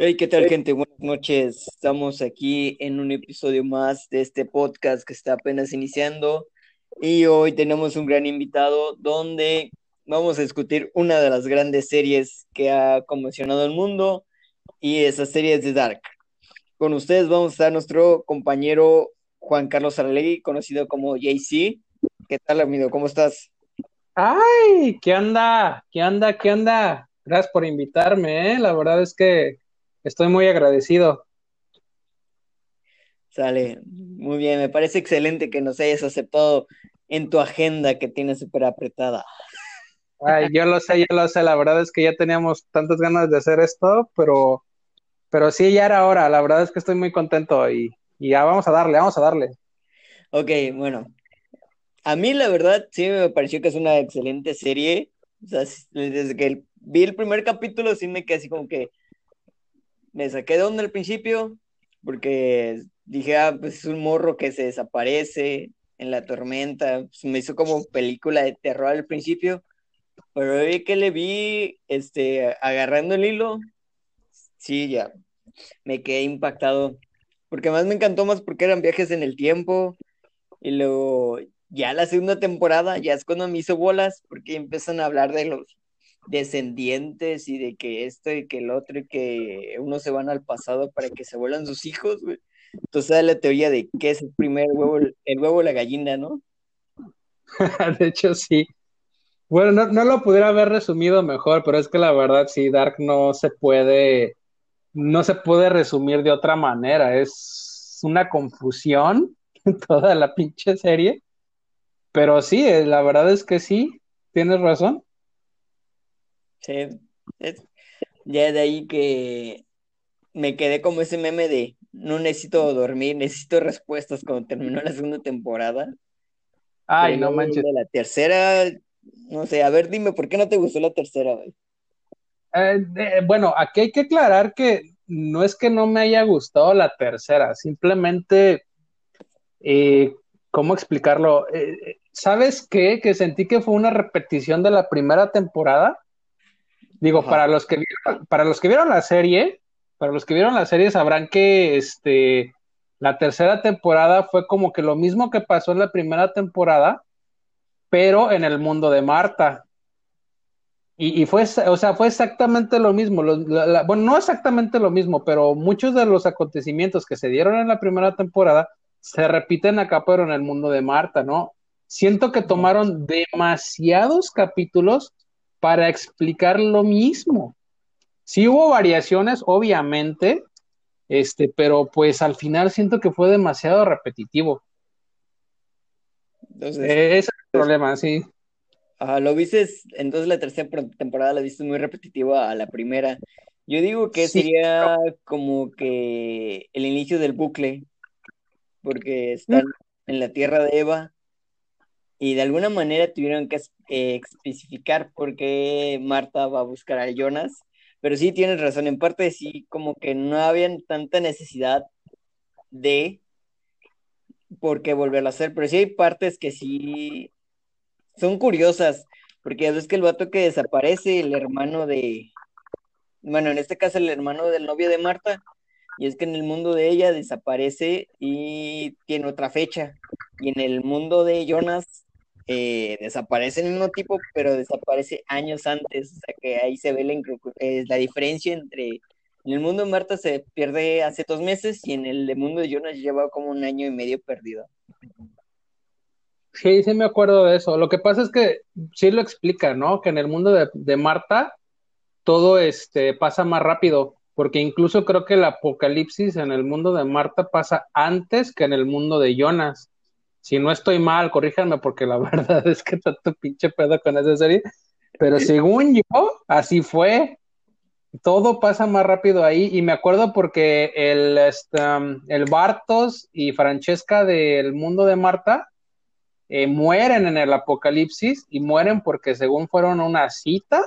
Hey, ¿qué tal, gente? Buenas noches. Estamos aquí en un episodio más de este podcast que está apenas iniciando y hoy tenemos un gran invitado donde vamos a discutir una de las grandes series que ha conmocionado el mundo y esa serie es The Dark. Con ustedes vamos a estar nuestro compañero Juan Carlos Aralegui, conocido como JC. ¿Qué tal, amigo? ¿Cómo estás? ¡Ay! ¿Qué onda? ¿Qué onda? ¿Qué onda? Gracias por invitarme, ¿eh? La verdad es que estoy muy agradecido. Sale, muy bien, me parece excelente que nos hayas aceptado en tu agenda que tienes súper apretada. Ay, yo lo sé, yo lo sé, la verdad es que ya teníamos tantas ganas de hacer esto, pero, pero sí, ya era hora, la verdad es que estoy muy contento y, y ya vamos a darle, vamos a darle. Ok, bueno, a mí la verdad sí me pareció que es una excelente serie, o sea, desde que vi el primer capítulo sí me quedé así como que me saqué de onda al principio, porque dije, ah, pues es un morro que se desaparece en la tormenta, pues me hizo como película de terror al principio, pero vi que le vi, este, agarrando el hilo, sí, ya, me quedé impactado, porque más me encantó más porque eran viajes en el tiempo, y luego ya la segunda temporada, ya es cuando me hizo bolas, porque empiezan a hablar de los descendientes y de que esto y que el otro y que unos se van al pasado para que se vuelan sus hijos. Entonces da la teoría de qué es el primer huevo, el huevo o la gallina, ¿no? de hecho, sí. Bueno, no, no, lo pudiera haber resumido mejor, pero es que la verdad, sí, Dark no se puede, no se puede resumir de otra manera. Es una confusión toda la pinche serie. Pero sí, eh, la verdad es que sí, tienes razón. Sí, ya de ahí que me quedé como ese meme de no necesito dormir, necesito respuestas cuando terminó la segunda temporada. Ay, no manches. la tercera, no sé, a ver, dime, ¿por qué no te gustó la tercera, güey? Eh, bueno, aquí hay que aclarar que no es que no me haya gustado la tercera, simplemente, eh, ¿cómo explicarlo? Eh, ¿Sabes qué? Que sentí que fue una repetición de la primera temporada. Digo, para los, que, para los que vieron la serie, para los que vieron la serie sabrán que este, la tercera temporada fue como que lo mismo que pasó en la primera temporada, pero en el mundo de Marta. Y, fue, o sea, fue exactamente lo mismo. bueno, no exactamente lo mismo, pero muchos de los acontecimientos que se dieron en la primera temporada se repiten acá, pero en el mundo de Marta, ¿no? Siento que tomaron demasiados capítulos para explicar lo mismo. Sí hubo variaciones, obviamente, este, pero pues al final siento que fue demasiado repetitivo. Entonces, Ese es el problema, sí. lo viste, entonces la tercera temporada la viste muy repetitiva a la primera. Yo digo que sería como que el inicio del bucle, porque están mm. en la tierra de Eva y de alguna manera tuvieron que eh, especificar por qué Marta va a buscar a Jonas, pero sí tienes razón, en parte sí, como que no había tanta necesidad de por qué volverlo a hacer, pero sí hay partes que sí son curiosas, porque es que el vato que desaparece, el hermano de, bueno, en este caso el hermano del novio de Marta, y es que en el mundo de ella desaparece y tiene otra fecha, y en el mundo de Jonas eh, desaparece el mismo tipo, pero desaparece años antes. O sea que ahí se ve la, eh, la diferencia entre. En el mundo de Marta se pierde hace dos meses y en el mundo de Jonas lleva como un año y medio perdido. Sí, sí me acuerdo de eso. Lo que pasa es que sí lo explica, ¿no? Que en el mundo de, de Marta todo este pasa más rápido, porque incluso creo que el apocalipsis en el mundo de Marta pasa antes que en el mundo de Jonas. Si no estoy mal, corríjanme porque la verdad es que tanto pinche pedo con esa serie. Pero según yo, así fue. Todo pasa más rápido ahí. Y me acuerdo porque el, este, el Bartos y Francesca del mundo de Marta eh, mueren en el apocalipsis y mueren porque según fueron una cita,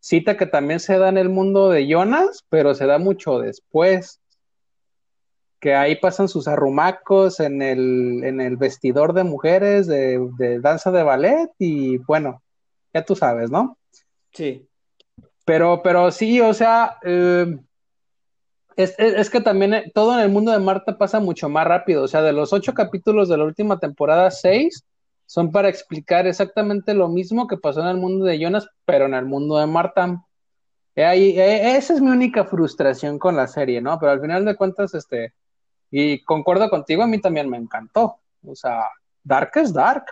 cita que también se da en el mundo de Jonas, pero se da mucho después que ahí pasan sus arrumacos en el, en el vestidor de mujeres de, danza de ballet y bueno, ya tú sabes, ¿no? Sí. Pero, pero sí, o sea, eh, Es, que también eh, todo en el mundo de Marta pasa mucho más rápido. O sea, de los ocho capítulos de la última temporada, seis son para explicar exactamente lo mismo que pasó en el mundo de Jonas, pero en el mundo de Marta. Eh, esa es mi única frustración con la serie, ¿no? Pero al final de cuentas, este, y concuerdo contigo, a mí también me encantó. O sea, Dark es Dark.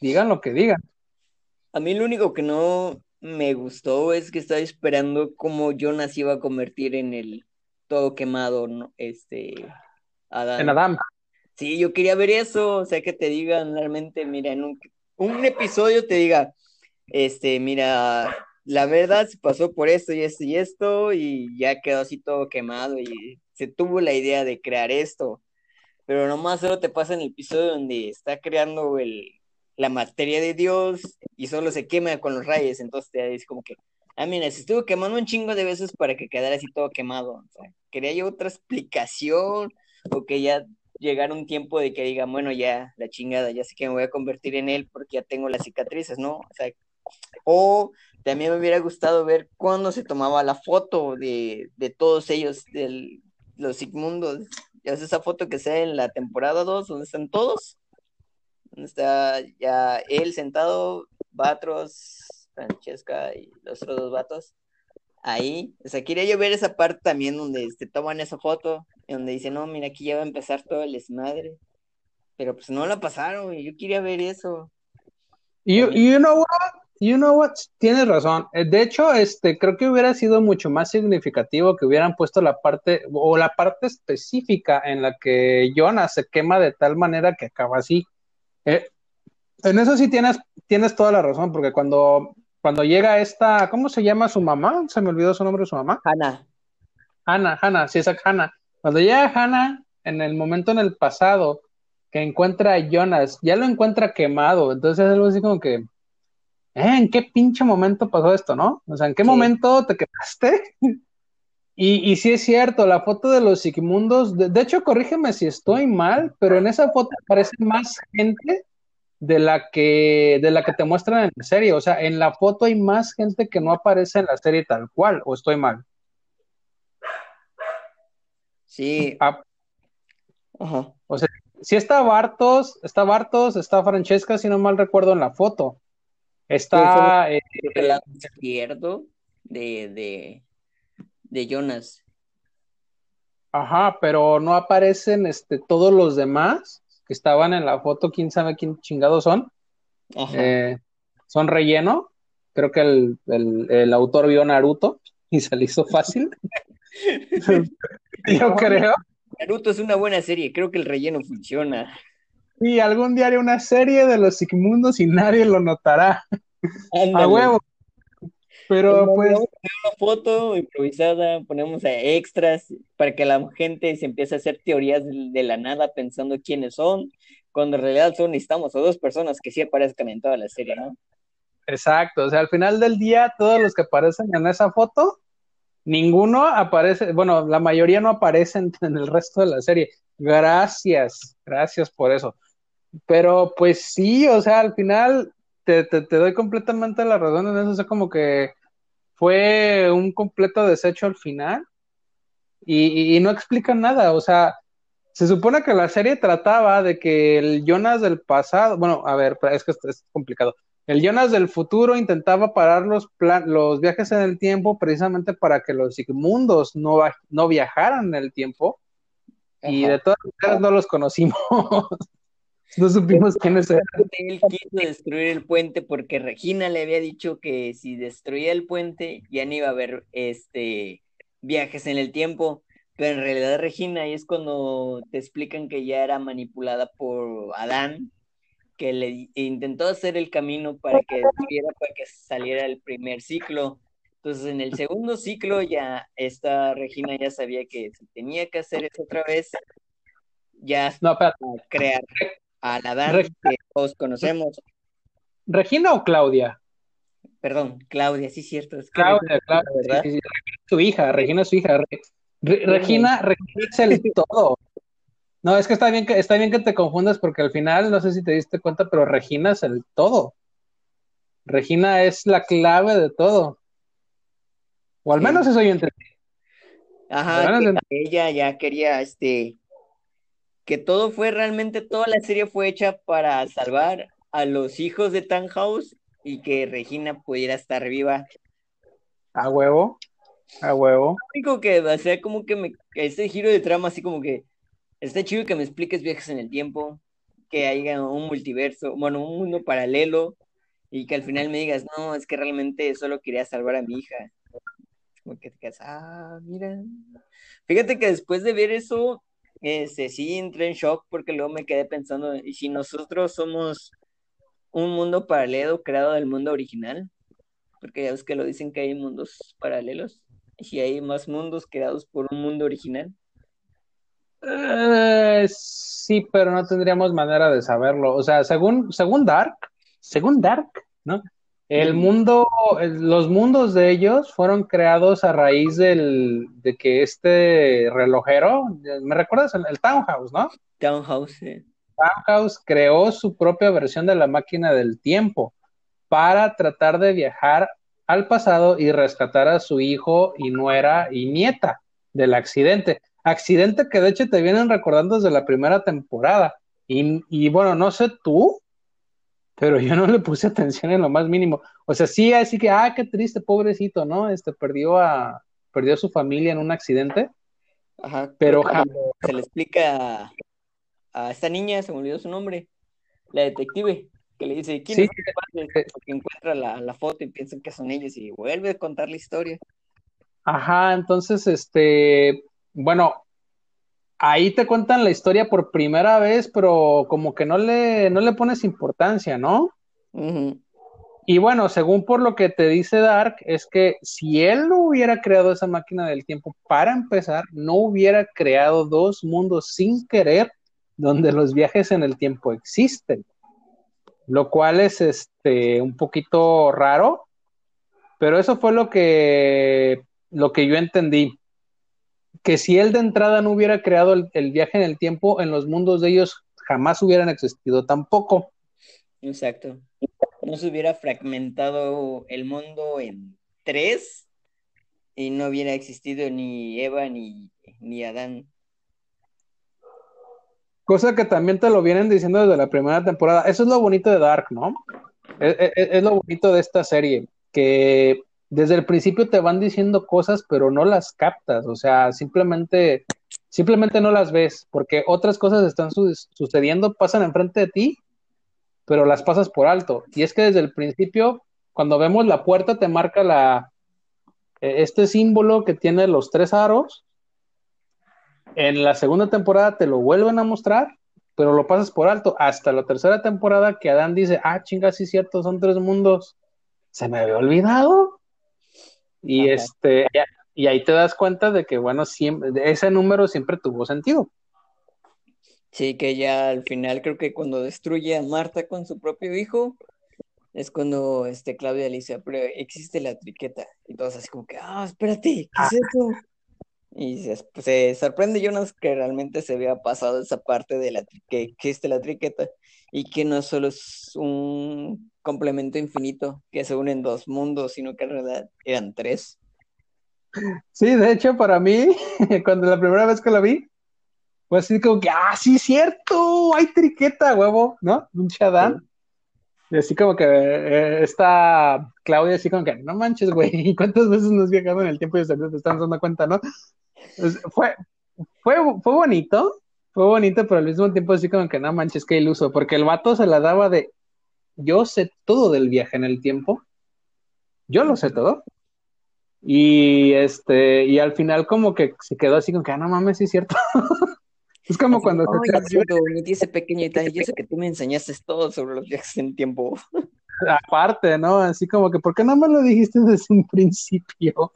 Digan lo que digan. A mí lo único que no me gustó es que estaba esperando cómo Jonas iba a convertir en el todo quemado, ¿no? Este, Adam. En Adam. Sí, yo quería ver eso, o sea, que te digan realmente, mira, en un, un episodio te diga, este, mira, la verdad se pasó por esto y esto y esto y ya quedó así todo quemado y se tuvo la idea de crear esto, pero nomás solo te pasa en el episodio donde está creando el, la materia de Dios y solo se quema con los rayos, entonces te dice como que, ah, mira, se estuvo quemando un chingo de veces para que quedara así todo quemado, o sea, quería yo otra explicación o que ya llegar un tiempo de que diga, bueno, ya la chingada, ya sé que me voy a convertir en él porque ya tengo las cicatrices, ¿no? O también me hubiera gustado ver cuándo se tomaba la foto de, de todos ellos, de los Sigmundos. Ya es esa foto que se en la temporada 2, donde están todos. Donde está ya él sentado, Batros, Francesca y los otros dos vatos ahí. O sea, quería yo ver esa parte también donde te este, toman esa foto, donde dicen, no, mira, aquí ya va a empezar todo el desmadre. Pero pues no la pasaron, y yo quería ver eso. Y you know what? You know what? Tienes razón. Eh, de hecho, este, creo que hubiera sido mucho más significativo que hubieran puesto la parte, o la parte específica en la que Jonas se quema de tal manera que acaba así. Eh, en eso sí tienes, tienes toda la razón, porque cuando cuando llega esta, ¿cómo se llama su mamá? Se me olvidó su nombre su mamá. Hannah. Hannah, Hannah, sí, es Hannah. Cuando llega Hannah, en el momento en el pasado, que encuentra a Jonas, ya lo encuentra quemado, entonces es algo así como que, ¿eh? ¿en qué pinche momento pasó esto, no? O sea, ¿en qué momento te quemaste? y, y sí es cierto, la foto de los Sigmundos, de, de, hecho, corrígeme si estoy mal, pero en esa foto aparece más gente de la que de la que te muestran en la serie. O sea, en la foto hay más gente que no aparece en la serie tal cual, o estoy mal. Sí. Ah. O sea, si está Bartos, está Bartos, está Francesca, si no mal recuerdo en la foto. Está eh, el lado izquierdo de, de, de Jonas. Ajá, pero no aparecen este, todos los demás que estaban en la foto, quién sabe quién chingados son. Eh, son relleno. Creo que el, autor vio Naruto y se le hizo fácil. Yo creo. Naruto es una buena serie, creo que el relleno funciona. Y algún día haré una serie de los Sigmundos y nadie lo notará. A huevo. Pero pues. una foto improvisada, ponemos a extras para que la gente se empiece a hacer teorías de, la nada pensando quiénes son, cuando en realidad solo necesitamos a dos personas que sí aparezcan en toda la serie, ¿no? Exacto, o sea, al final del día, todos los que aparecen en esa foto, ninguno aparece, bueno, la mayoría no aparecen en el resto de la serie. Gracias, gracias por eso. Pero pues sí, o sea, al final te, te, doy completamente la razón en eso, o sea, como que fue un completo desecho al final y, no explica nada, o sea, se supone que la serie trataba de que el Jonas del pasado, bueno, a ver, es que es complicado. El Jonas del futuro intentaba parar los, los viajes en el tiempo precisamente para que los Sigmundos no, no viajaran en el tiempo. Y de todas maneras no los conocimos. No supimos quiénes eran. Él quiso destruir el puente porque Regina le había dicho que si destruía el puente ya no iba a haber este viajes en el tiempo. Pero en realidad Regina ahí es cuando te explican que ya era manipulada por Adán, que le intentó hacer el camino para que para que saliera el primer ciclo. Entonces en el segundo ciclo ya esta Regina ya sabía que tenía que hacer eso otra vez, ya no, para crear a la Dan que todos conocemos. ¿Regina o Claudia? Perdón, Claudia, sí, cierto. Claudia, Claudia, ¿verdad? su hija, Regina es su hija. Regina, Regina es el todo. No, es que está bien que está bien que te confundas porque al final, no sé si te diste cuenta, pero Regina es el todo. Regina es la clave de todo. O al menos eso yo entendí. Ajá, que ella ya quería, este, que todo fue realmente, toda la serie fue hecha para salvar a los hijos de House y que Regina pudiera estar viva. A huevo, a huevo. Lo único que, o sea, como que me, ese giro de trama, así como que está chido que me expliques viajes en el tiempo, que haya un multiverso, bueno, un mundo paralelo, y que al final me digas, no, es que realmente solo quería salvar a mi hija. Como que te quedas, ah, mira. Fíjate que después de ver eso, este, sí entré en shock porque luego me quedé pensando, ¿y si nosotros somos un mundo paralelo creado del mundo original? Porque ya ves que lo dicen que hay mundos paralelos. ¿Y si hay más mundos creados por un mundo original? Eh, sí, pero no tendríamos manera de saberlo. O sea, según, según Dark, según Dark, ¿no? El mundo, los mundos de ellos fueron creados a raíz del, de que este relojero, ¿me recuerdas? El, Townhouse, ¿no? Townhouse, sí. Townhouse creó su propia versión de la máquina del tiempo para tratar de viajar al pasado y rescatar a su hijo y nuera y nieta del accidente. Accidente que de hecho te vienen recordando desde la primera temporada. Y, y bueno, no sé tú, pero yo no le puse atención en lo más mínimo. O sea, sí, así que, ah, qué triste, pobrecito, ¿no? Este perdió a, perdió a su familia en un accidente. Ajá. Pero se le explica a, esta niña, se me olvidó su nombre, la detective, que le dice, ¿quién es padre? Que encuentra la, la, foto y piensan que son ellos y vuelve a contar la historia. Ajá, entonces, este, bueno, ahí te cuentan la historia por primera vez, pero como que no le, no le pones importancia, ¿no? Y bueno, según por lo que te dice Dark, es que si él no hubiera creado esa máquina del tiempo, para empezar, no hubiera creado dos mundos sin querer donde los viajes en el tiempo existen. Lo cual es este un poquito raro, pero eso fue lo que lo que yo entendí que si él de entrada no hubiera creado el, viaje en el tiempo, en los mundos de ellos jamás hubieran existido tampoco. Exacto. No se hubiera fragmentado el mundo en tres y no hubiera existido ni Eva ni, ni Adán. Cosa que también te lo vienen diciendo desde la primera temporada. Eso es lo bonito de Dark, ¿no? es lo bonito de esta serie, que desde el principio te van diciendo cosas, pero no las captas, o sea, simplemente, simplemente no las ves, porque otras cosas están sucediendo, pasan enfrente de ti, pero las pasas por alto. Y es que desde el principio, cuando vemos la puerta, te marca la, e, este símbolo que tiene los tres aros. En la segunda temporada te lo vuelven a mostrar, pero lo pasas por alto. Hasta la tercera temporada que Adán dice, ah, chinga, sí cierto, son tres mundos. Se me había olvidado. Y este, y ahí te das cuenta de que, bueno, siempre, ese número siempre tuvo sentido. Sí, que ya al final creo que cuando destruye a Marta con su propio hijo, es cuando este Claudia le dice, pero existe la triqueta. Y todos así como que, ah, espérate, ¿qué es eso? Y se, sorprende Jonas que realmente se había pasado esa parte de la que existe la triqueta y que no solo es un complemento infinito que se unen dos mundos, sino que en realidad eran tres. Sí, de hecho, para mí, cuando la primera vez que la vi, fue así como que, ah, sí, cierto, hay triqueta, huevo, ¿no? Un chadán. Y así como que eh, está Claudia así como que, no manches, güey, ¿cuántas veces nos viajamos en el tiempo y se te están dando cuenta, no? Pues, fue, fue, fue bonito, fue bonito, pero al mismo tiempo así como que no manches, qué iluso, porque el vato se la daba de, yo sé todo del viaje en el tiempo, yo lo sé todo. Y este, y al final como que se quedó así como que, ah, no mames, sí es cierto. es como cuando se ese pequeño detalle, yo sé que tú me enseñaste todo sobre los viajes en el tiempo. Aparte, ¿no? Así como que, ¿por qué no me lo dijiste desde un principio?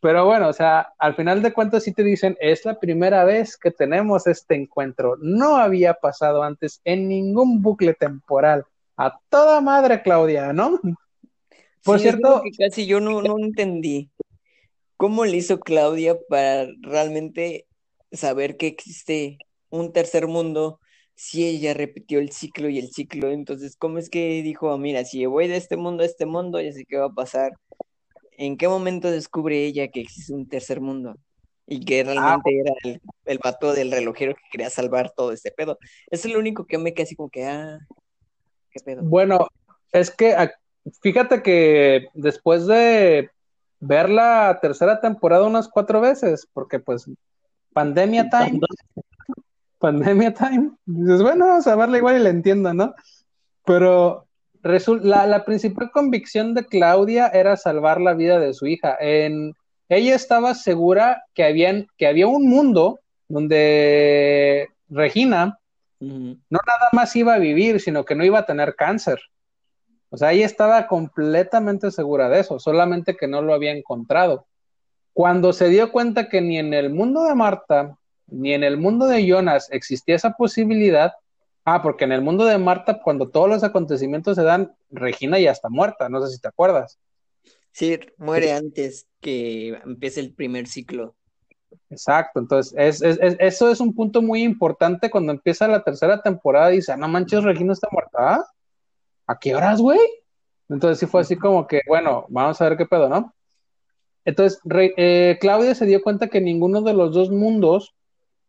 Pero bueno, o sea, al final de cuentas sí te dicen, es la primera vez que tenemos este encuentro. No había pasado antes en ningún bucle temporal. A toda madre, Claudia, ¿no? Por cierto, que casi yo no, no entendí. ¿Cómo le hizo Claudia para realmente saber que existe un tercer mundo si ella repitió el ciclo y el ciclo? Entonces, ¿cómo es que dijo, mira, si voy de este mundo a este mundo, ya sé qué va a pasar? ¿En qué momento descubre ella que existe un tercer mundo? Y que realmente era el, el vato del relojero que quería salvar todo este pedo. Eso es lo único que me quedé así como que, ah, qué pedo. Bueno, es que fíjate que después de ver la tercera temporada unas cuatro veces, porque pues pandemia time, pandemia time, dices, bueno, vamos a verla igual y la entiendo, ¿no? Pero la, la principal convicción de Claudia era salvar la vida de su hija. En, ella estaba segura que, habían, que había un mundo donde Regina no nada más iba a vivir, sino que no iba a tener cáncer. O sea, ella estaba completamente segura de eso, solamente que no lo había encontrado. Cuando se dio cuenta que ni en el mundo de Marta ni en el mundo de Jonas existía esa posibilidad, ah, porque en el mundo de Marta, cuando todos los acontecimientos se dan, Regina ya está muerta, no sé si te acuerdas. Sí, muere antes que empiece el primer ciclo. Exacto, entonces eso es un punto muy importante cuando empieza la tercera temporada y dice, ah, no manches, Regina está muerta. ¿A qué horas, güey? Entonces sí fue así como que, bueno, vamos a ver qué pedo, ¿no? Entonces, eh, Claudia se dio cuenta que ninguno de los dos mundos,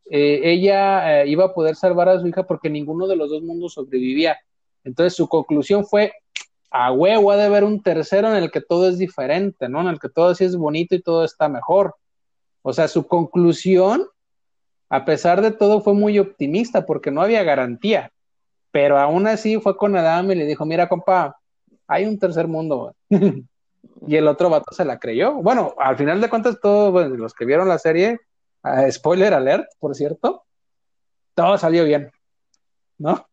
eh, ella eh, iba a poder salvar a su hija porque ninguno de los dos mundos sobrevivía. Entonces su conclusión fue, a huevo, ha de haber un tercero en el que todo es diferente, ¿no? En el que todo sí es bonito y todo está mejor. O sea, su conclusión, a pesar de todo, fue muy optimista porque no había garantía. Pero aún así fue con Adam y le dijo, mira, compa, hay un tercer mundo. y el otro vato se la creyó. Bueno, al final de cuentas, todos los que vieron la serie, uh, spoiler alert, por cierto, todo salió bien, ¿no?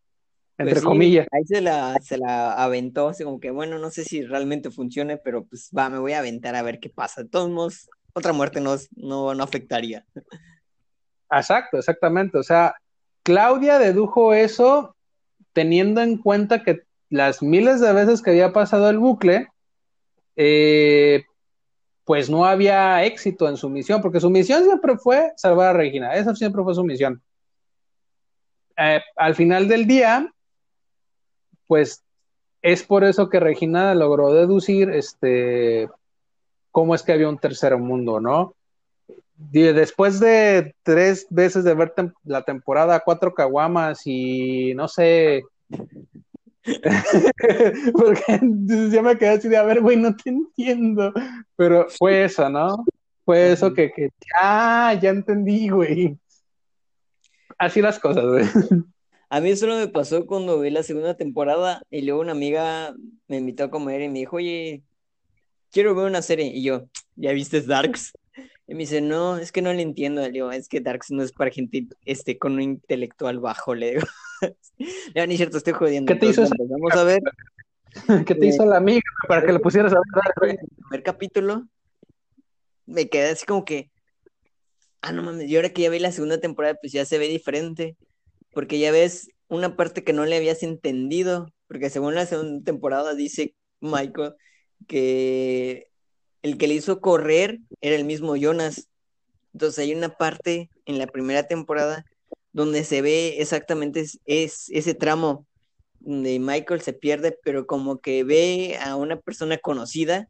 Entre pues comillas. Ahí se la, se la aventó, así como que, bueno, no sé si realmente funcione, pero pues va, me voy a aventar a ver qué pasa. De todos modos, otra muerte no, no, no afectaría. Exacto, exactamente. O sea, Claudia dedujo eso teniendo en cuenta que las miles de veces que había pasado el bucle, eh, pues no había éxito en su misión, porque su misión siempre fue salvar a Regina, esa siempre fue su misión. Eh, al final del día, pues es por eso que Regina logró deducir este cómo es que había un tercer mundo, ¿no? después de tres veces de ver la temporada, cuatro caguamas y no sé. Porque ya me quedé así de, a ver, güey, no te entiendo. Pero fue eso, ¿no? Fue eso que, que ah, ya entendí, güey. Así las cosas, güey. A mí solo me pasó cuando vi la segunda temporada y luego una amiga me invitó a comer y me dijo, oye, quiero ver una serie. Y yo, ¿ya viste Darks? Y me dice, no, es que no le entiendo. Le digo, es que Darks no es para gente este, con un intelectual bajo, le digo. ya ni cierto, estoy jodiendo. ¿Qué te hizo Vamos a ver. ¿Qué te hizo la amiga para que le pusieras a ver? El primer capítulo me quedé así como que, ah, no mames, y ahora que ya vi la segunda temporada, pues ya se ve diferente, porque ya ves una parte que no le habías entendido, porque según la segunda temporada dice Michael que el que le hizo correr era el mismo Jonas. Entonces hay una parte en la primera temporada donde se ve exactamente es, ese tramo donde Michael se pierde, pero como que ve a una persona conocida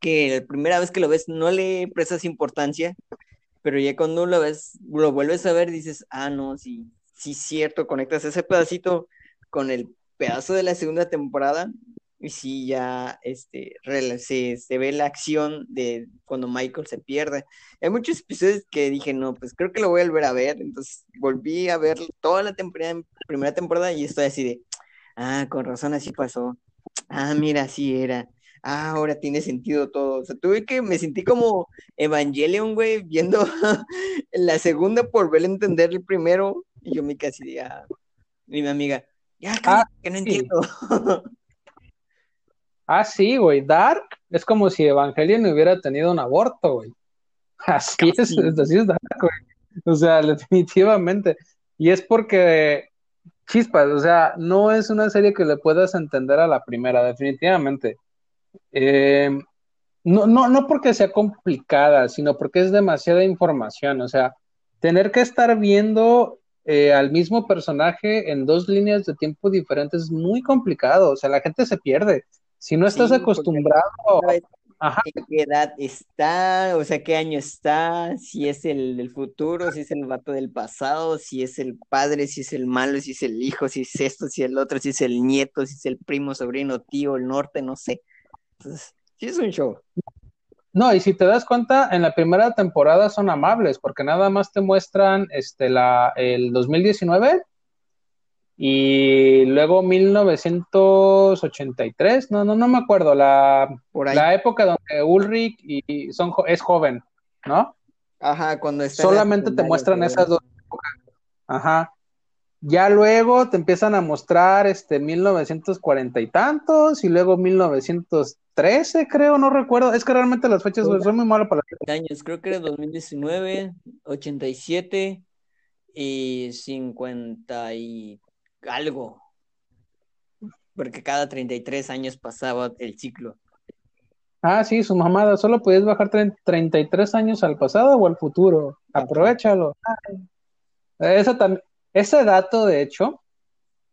que la primera vez que lo ves no le prestas importancia, pero ya cuando lo ves, lo vuelves a ver, dices, ah, no, sí, sí, cierto, conectas ese pedacito con el pedazo de la segunda temporada y sí, ya este, se, se, ve la acción de cuando Michael se pierde. Hay muchos episodios que dije, no, pues creo que lo voy a volver a ver. Entonces volví a ver toda la temporada, primera temporada y estoy así de, ah, con razón así pasó. Ah, mira, así era. Ah, ahora tiene sentido todo. O sea, tuve que, me sentí como Evangelion, güey, viendo la segunda por ver entender el primero. Y yo me casi ah, mi amiga, ya, ah, que no entiendo. Ah, sí, güey. Dark es como si Evangelion hubiera tenido un aborto, güey. Así es, así es Dark, güey. O sea, definitivamente. Y es porque, chispas, o sea, no es una serie que le puedas entender a la primera, definitivamente. Eh, no, no, no porque sea complicada, sino porque es demasiada información. O sea, tener que estar viendo eh, al mismo personaje en dos líneas de tiempo diferentes es muy complicado. O sea, la gente se pierde. Si no estás acostumbrado en qué edad está, o sea, qué año está, si es el del futuro, si es el vato del pasado, si es el padre, si es el malo, si es el hijo, si es esto, si es el otro, si es el nieto, si es el primo, sobrino, tío, el norte, no sé. Entonces, sí es un show. No, y si te das cuenta, en la primera temporada son amables, porque nada más te muestran este la el 2019 y luego 1983, no, no, no me acuerdo, la, la época donde Ulrich y son, es joven, ¿no? Ajá, cuando está Solamente te muestran esas dos épocas. Ajá. Ya luego te empiezan a mostrar este 1940 y tantos, y luego 1913, creo, no recuerdo. Es que realmente las fechas son muy malas para las años. Creo que era 2019, 87 y 50 y algo. Porque cada 33 años pasaba el ciclo. Ah, sí, su mamada. Solo puedes bajar 33 años al pasado o al futuro. Aprovechalo. Eso ese dato, de hecho,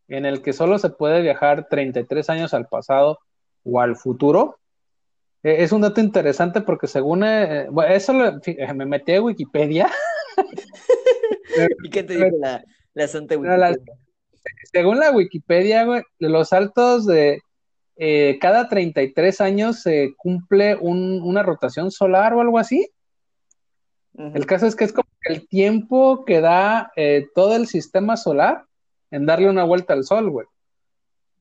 en el que solo se puede viajar 33 años al pasado o al futuro, e, es un dato interesante porque según, eh, eso me metí a Wikipedia. ¿Y qué te la, la Santa Wikipedia? Según la Wikipedia, güey, los saltos de eh, cada 33 años se cumple una rotación solar o algo así. El caso es que es como el tiempo que da eh, todo el sistema solar en darle una vuelta al sol, güey.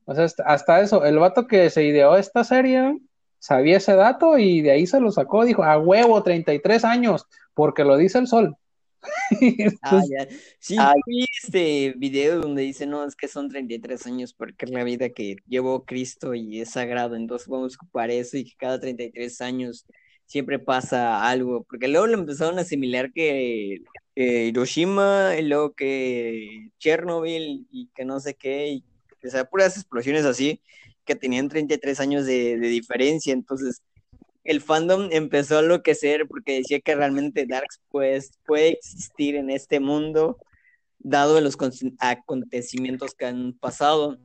O sea, hasta eso, el vato que se ideó esta serie sabía ese dato y de ahí se lo sacó, dijo, a huevo, 33 años, porque lo dice el sol. ah, ya. Sí, vi este video donde dice, no, es que son 33 años porque es la vida que llevó Cristo y es sagrado, entonces vamos a ocupar eso y que cada 33 años siempre pasa algo, porque luego lo empezaron a asimilar que Hiroshima, y luego que Chernobyl y que no sé qué, y, o sea, puras explosiones así, que tenían 33 años de, de diferencia, entonces el fandom empezó a enloquecer porque decía que realmente Darks pues, puede existir en este mundo, dado los acontecimientos que han pasado.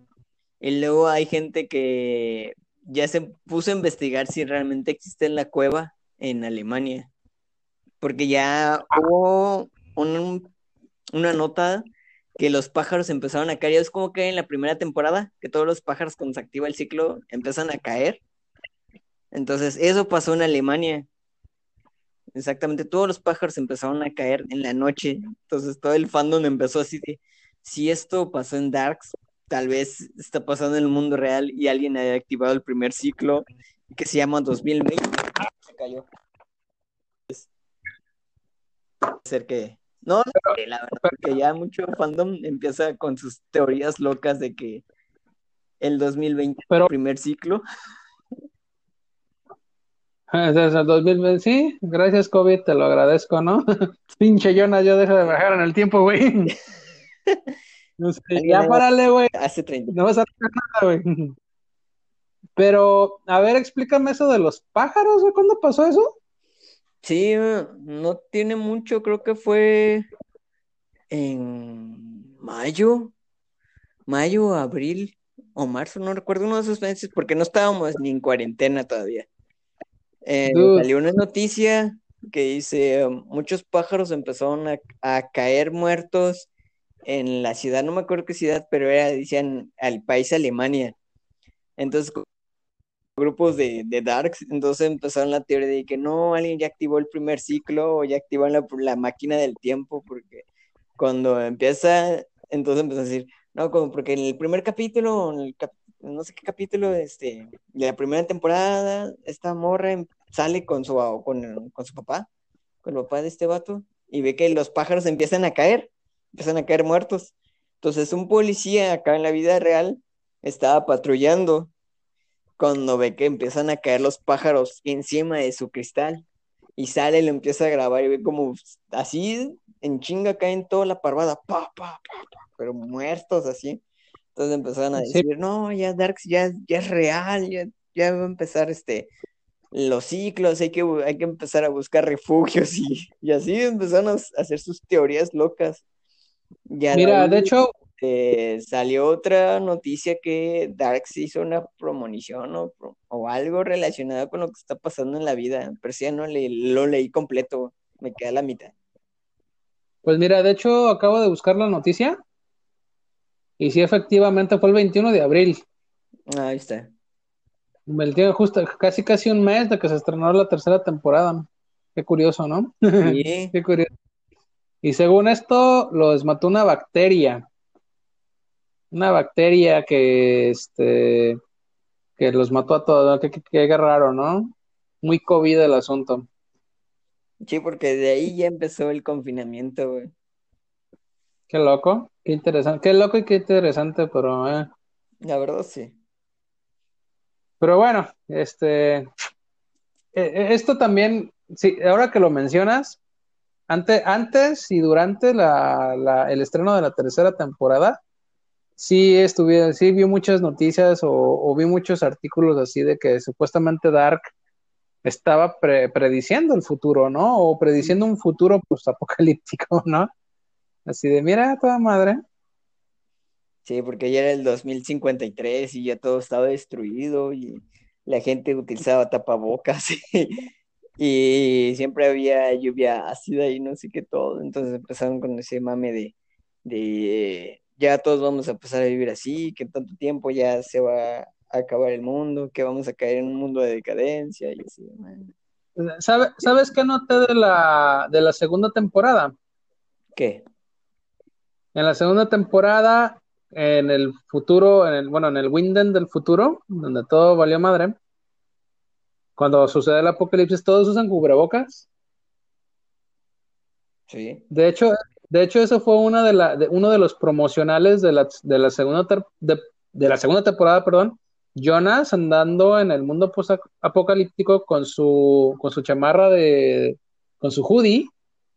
Y luego hay gente que ya se puso a investigar si realmente existe en la cueva en Alemania. Porque ya hubo una nota que los pájaros empezaron a caer. Es como que en la primera temporada, que todos los pájaros cuando se activa el ciclo empiezan a caer. Entonces, eso pasó en Alemania. Exactamente, todos los pájaros empezaron a caer en la noche. Entonces, todo el fandom empezó así de, si esto pasó en Darks, tal vez está pasando en el mundo real y alguien haya activado el primer ciclo que se llama 2020. Se cayó. Puede ser que... No, la verdad, porque ya mucho fandom empieza con sus teorías locas de que el 2020 es el primer ciclo. Desde el 2020, sí, gracias COVID, te lo agradezco, ¿no? Pinche Jonas, yo dejo de bajar en el tiempo, güey. No sé, ya párale, güey. Hace 30. No vas a hacer nada, güey. Pero, a ver, explícame eso de los pájaros, güey. ¿Cuándo pasó eso? Sí, no tiene mucho, creo que fue en mayo, mayo, abril o marzo, no recuerdo uno de esos meses, porque no estábamos ni en cuarentena todavía. Eh, salió una noticia que dice, muchos pájaros empezaron a, caer muertos en la ciudad, no me acuerdo qué ciudad, pero era, decían, al país Alemania. Entonces, grupos de, de Darks, entonces empezaron la teoría de que no, alguien ya activó el primer ciclo o ya activó la, la máquina del tiempo, porque cuando empieza, entonces empezó a decir, no, como porque en el primer capítulo, en el capítulo no sé qué capítulo este, de la primera temporada, esta morra sale con su, con, con su papá, con el papá de este vato, y ve que los pájaros empiezan a caer, empiezan a caer muertos. Entonces un policía acá en la vida real estaba patrullando cuando ve que empiezan a caer los pájaros encima de su cristal y sale lo empieza a grabar y ve como así en chinga caen toda la parvada, pa, pa, pa, pero muertos así. Entonces empezaron a decir, no, ya Darks ya, ya es real, ya, ya va a empezar este los ciclos, hay que, hay que empezar a buscar refugios y, y así empezaron a hacer sus teorías locas. Mira, de hecho, este, salió otra noticia que Dark hizo una premonición o, o, algo relacionado con lo que está pasando en la vida, pero si ya no le, lo leí completo, me queda la mitad. Pues mira, de hecho acabo de buscar la noticia y sí, efectivamente fue el 21 de abril. Ahí está. El justo, casi casi un mes de que se estrenó la tercera temporada. Qué curioso, ¿no? Sí. Qué curioso. Y según esto, los mató una bacteria. Una bacteria que este que los mató a todos. Qué, qué, raro, ¿no? Muy COVID el asunto. Sí, porque de ahí ya empezó el confinamiento, güey. Qué loco, qué interesante, qué loco y qué interesante, pero eh. La verdad sí. Pero bueno, este, e, e, esto también, sí, ahora que lo mencionas, antes, antes y durante la, el estreno de la tercera temporada, sí estuve, sí vi muchas noticias o, vi muchos artículos así de que supuestamente Dark estaba prediciendo el futuro, ¿no? O prediciendo un futuro post-apocalíptico, ¿no? Así de, mira, toda madre. Sí, porque ya era el 2053 y ya todo estaba destruido y la gente utilizaba tapabocas y, siempre había lluvia ácida y no sé qué todo. Entonces empezaron con ese mame de, de ya todos vamos a empezar a vivir así, que en tanto tiempo ya se va a acabar el mundo, que vamos a caer en un mundo de decadencia y así. ¿Sabes qué noté de la, de la segunda temporada? ¿Qué? En la segunda temporada en el futuro, en el, bueno, en el Winden del futuro, donde todo valió madre, cuando sucede el apocalipsis, todos usan cubrebocas. Sí. De hecho, de hecho eso fue una de la, uno de los promocionales de la, de la segunda de, la segunda temporada, perdón. Jonas andando en el mundo apocalíptico con su con su chamarra de con su hoodie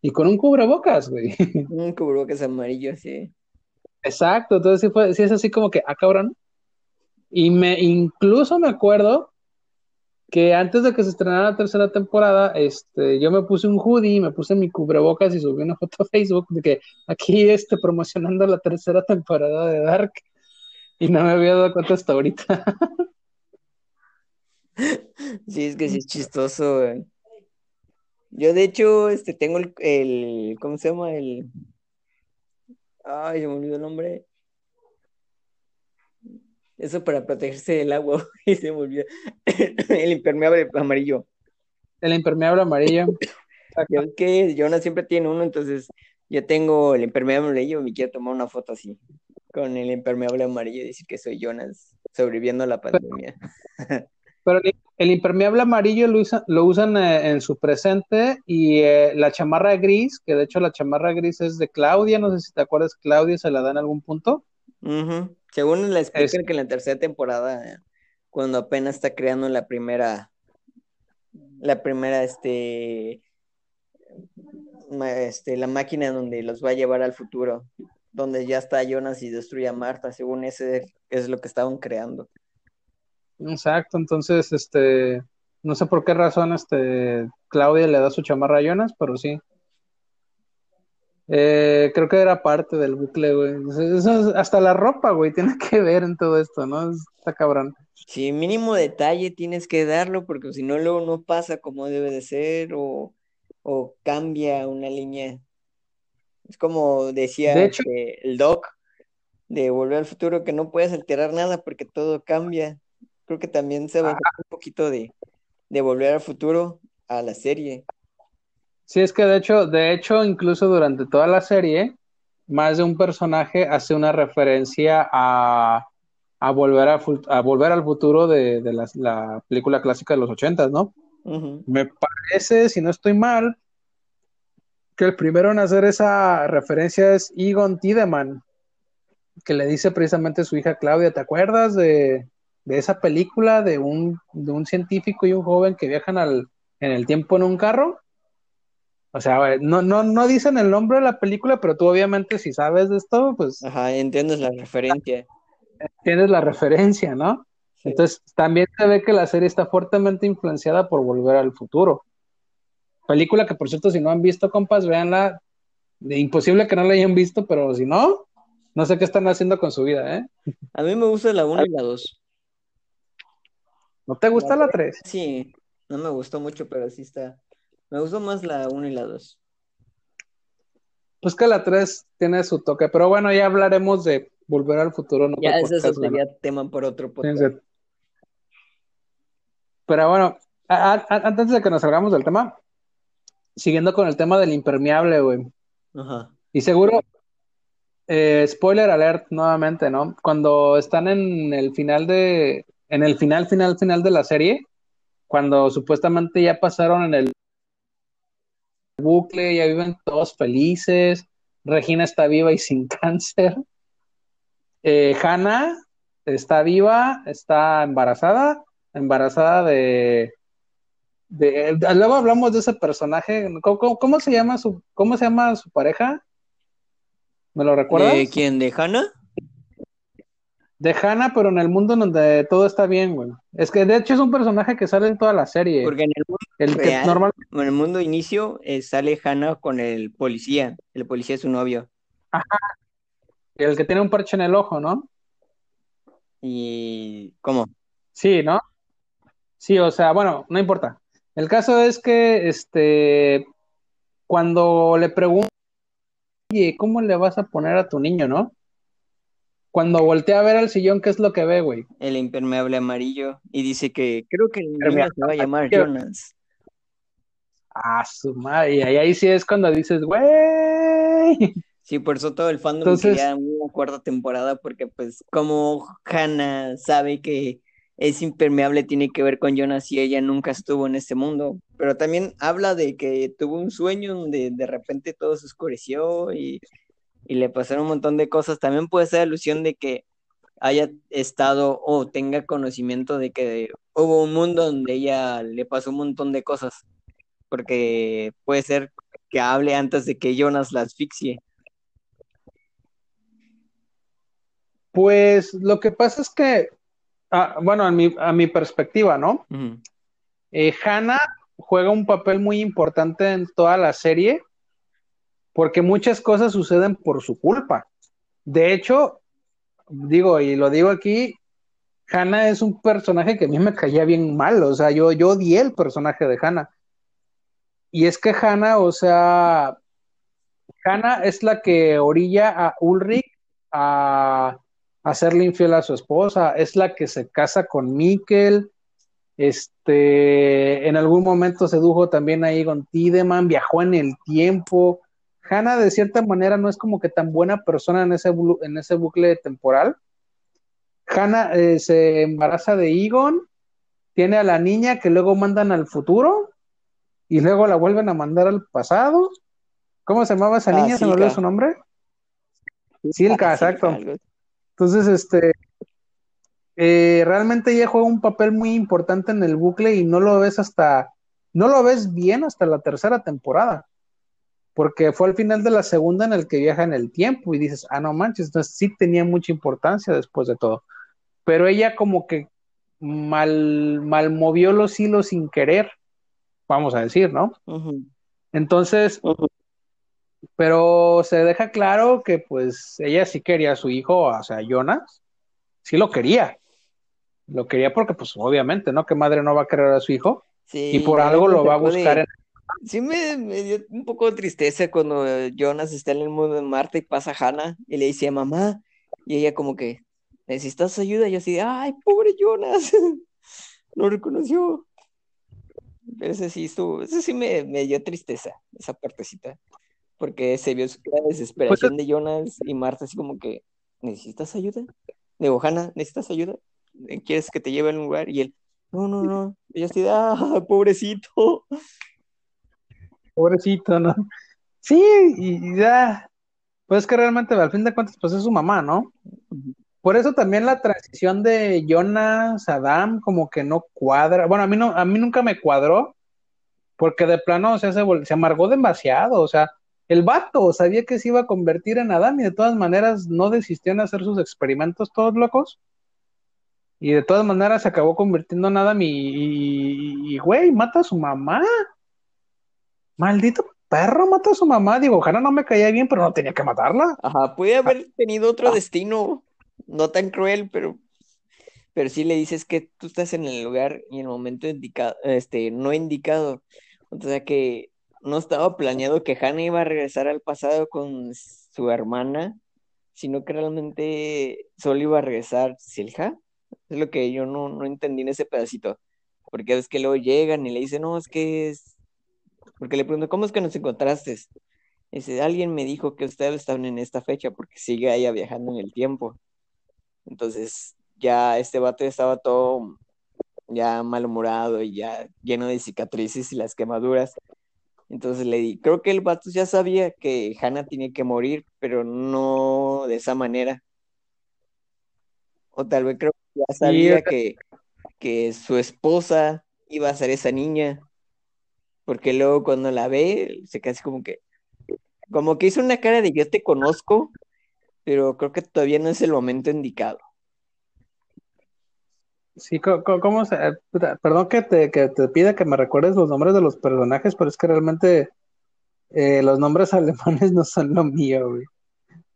y con un cubrebocas, güey. Un cubrebocas amarillo, sí. Exacto, entonces sí, fue, sí es así como que, ah, cabrón. Y me, incluso me acuerdo que antes de que se estrenara la tercera temporada, este, yo me puse un hoodie, me puse mi cubrebocas y subí una foto a Facebook de que aquí este, promocionando la tercera temporada de Dark. Y no me había dado cuenta hasta ahorita. Sí, es que sí es chistoso, Yo de hecho, este, tengo el, el, ¿cómo se llama? El, Ay, se me olvidó el nombre. Eso para protegerse del agua. Y se me olvidó. El impermeable amarillo. El impermeable amarillo. Ya que Jonas siempre tiene uno, entonces yo tengo el impermeable amarillo y me quiero tomar una foto así. Con el impermeable amarillo y decir que soy Jonas sobreviviendo a la pandemia. Pero el impermeable amarillo lo, lo usan eh, en su presente y eh, la chamarra gris, que de hecho la chamarra gris es de Claudia, no sé si te acuerdas, Claudia se la da en algún punto. Según la explican que en la tercera temporada, cuando apenas está creando la primera, la primera, este, este, la máquina donde los va a llevar al futuro, donde ya está Jonas y destruye a Marta, según ese es lo que estaban creando. Exacto, entonces, este, no sé por qué razón, este, Claudia le da su chamarra a Jonas, pero sí. Eh, creo que era parte del bucle, güey. hasta la ropa, güey, tiene que ver en todo esto, ¿no? Está cabrón. Sí, mínimo detalle tienes que darlo, porque si no, luego no pasa como debe de ser o, o cambia una línea. Es como decía el Doc de Volver al Futuro, que no puedes alterar nada porque todo cambia creo que también se va a un poquito de, volver al futuro a la serie. Sí, es que de hecho, de hecho, incluso durante toda la serie, más de un personaje hace una referencia a, a volver, a, volver al futuro de, la, película clásica de los ochentas, ¿no? Me parece, si no estoy mal, que el primero en hacer esa referencia es Egon Tiedemann, que le dice precisamente a su hija Claudia, ¿te acuerdas de, de esa película de un, de un científico y un joven que viajan al, en el tiempo en un carro. O sea, no, no, no dicen el nombre de la película, pero tú obviamente si sabes de esto, pues... Ajá, entiendes la referencia. Entiendes la referencia, ¿no? Entonces, también se ve que la serie está fuertemente influenciada por Volver al Futuro. Película que, por cierto, si no han visto, compas, véanla. Imposible que no la hayan visto, pero si no, No sé qué están haciendo con su vida, ¿eh? A mí me gusta la 1 y la 2. ¿No te gusta la 3? Sí, no me gustó mucho, pero sí está. Me gustó más la 1 y la 2. Pues que la 3 tiene su toque, pero bueno, ya hablaremos de Volver al Futuro. No ya, ese sería tema por otro podcast. Pero bueno, antes de que nos salgamos del tema, siguiendo con el tema del impermeable, güey. Ajá. Y seguro, eh, spoiler alert nuevamente, ¿no? Cuando están en el final de, en el final, final, final de la serie, cuando supuestamente ya pasaron en el bucle, ya viven todos felices, Regina está viva y sin cáncer, eh, Hannah está viva, está embarazada, embarazada de, de, luego hablamos de ese personaje, ¿cómo, se llama su, cómo se llama su pareja? ¿Me lo recuerdas? ¿De quién? ¿De Hannah? De Hannah, pero en el mundo donde todo está bien, güey. Es que de hecho es un personaje que sale en toda la serie. Porque en el mundo real, en el mundo inicio eh, sale Hannah con el policía. El policía es su novio. Ajá. El que tiene un parche en el ojo, ¿no? ¿Y cómo? Sí, ¿no? Sí, o sea, bueno, no importa. El caso es que, este, cuando le pregunto, oye, ¿cómo le vas a poner a tu niño, no? Cuando voltea a ver al sillón, ¿qué es lo que ve, güey? El impermeable amarillo. Y dice que creo que el niño se va a llamar Jonas. Ah, su madre. Y ahí, sí es cuando dices, güey. Sí, por eso todo el fandom Entonces... quería una cuarta temporada, porque pues como Hannah sabe que es impermeable tiene que ver con Jonas y ella nunca estuvo en este mundo. Pero también habla de que tuvo un sueño donde de repente todo se oscureció y y le pasaron un montón de cosas, también puede ser alusión de que haya estado o tenga conocimiento de que hubo un mundo donde ella le pasó un montón de cosas, porque puede ser que hable antes de que Jonas la asfixie. Pues lo que pasa es que, ah, bueno, a mi, a mi perspectiva, ¿no? Eh, Hannah juega un papel muy importante en toda la serie porque muchas cosas suceden por su culpa. De hecho, digo, y lo digo aquí, Hannah es un personaje que a mí me caía bien mal, o sea, yo, yo odié el personaje de Hannah. Y es que Hannah, o sea, Hannah es la que orilla a Ulrich a, hacerle infiel a su esposa, es la que se casa con Mikkel, este, en algún momento sedujo también a Egon Tideman, viajó en el tiempo, Hannah de cierta manera no es como que tan buena persona en ese, en ese bucle temporal. Hannah eh, se embaraza de Egon, tiene a la niña que luego mandan al futuro y luego la vuelven a mandar al pasado. ¿Cómo se llamaba esa ah, niña? ¿Se me olvidó su nombre? Silka, exacto. Entonces, este, eh, realmente ella juega un papel muy importante en el bucle y no lo ves hasta, no lo ves bien hasta la tercera temporada porque fue al final de la segunda en el que viaja en el tiempo y dices, ah, no manches, entonces sí tenía mucha importancia después de todo. Pero ella como que mal, mal movió los hilos sin querer, vamos a decir, ¿no? Entonces, pero se deja claro que pues ella sí quería a su hijo, o sea, Jonas, sí lo quería. Lo quería porque pues obviamente, ¿no? ¿Qué madre no va a querer a su hijo? Sí, y por algo lo va a buscar en sí me, dio un poco de tristeza cuando Jonas está en el mundo de Marte y pasa a Hannah y le dice a mamá, y ella como que, ¿necesitas ayuda? Y yo así, ay, pobre Jonas, no reconoció. Pero ese sí estuvo, ese sí me, dio tristeza, esa partecita, porque se vio la desesperación pues, de Jonas y Marta así como que, ¿necesitas ayuda? Digo, Hannah, ¿necesitas ayuda? ¿Quieres que te lleve a un lugar? Y él, no, no, no. Y yo así, ah, pobrecito pobrecito, ¿no? Sí, y, ya, pues es que realmente al fin de cuentas, pues es su mamá, ¿no? Por eso también la transición de Jonas Adam como que no cuadra. Bueno, a mí no, a mí nunca me cuadró, porque de plano o sea, se, se amargó demasiado. O sea, el vato sabía que se iba a convertir en Adam y de todas maneras no desistió en hacer sus experimentos todos locos. Y de todas maneras se acabó convirtiendo en Adam y, y güey, mata a su mamá. Maldito perro mata a su mamá. Digo, Hannah no me caía bien, pero no tenía que matarla. Ajá, puede haber tenido otro destino, no tan cruel, pero, pero sí le dices que tú estás en el lugar y en el momento indicado, este, no indicado. O sea que no estaba planeado que Hannah iba a regresar al pasado con su hermana, sino que realmente solo iba a regresar Silja. Es lo que yo no, no entendí en ese pedacito. Porque es que luego llegan y le dicen, no, es que es. Porque le pregunto, ¿cómo es que nos encontraste? Dice, alguien me dijo que ustedes estaban en esta fecha porque sigue ella viajando en el tiempo. Entonces, ya este vato estaba todo ya malhumorado y ya lleno de cicatrices y las quemaduras. Entonces le di, creo que el vato ya sabía que Hannah tenía que morir, pero no de esa manera. O tal vez creo que ya sabía que, que su esposa iba a ser esa niña, porque luego cuando la ve, se casi como que, como que hizo una cara de yo te conozco, pero creo que todavía no es el momento indicado. Sí, ¿cómo, se, perdón que te, que te pida que me recuerdes los nombres de los personajes, pero es que realmente eh, los nombres alemanes no son lo mío, güey.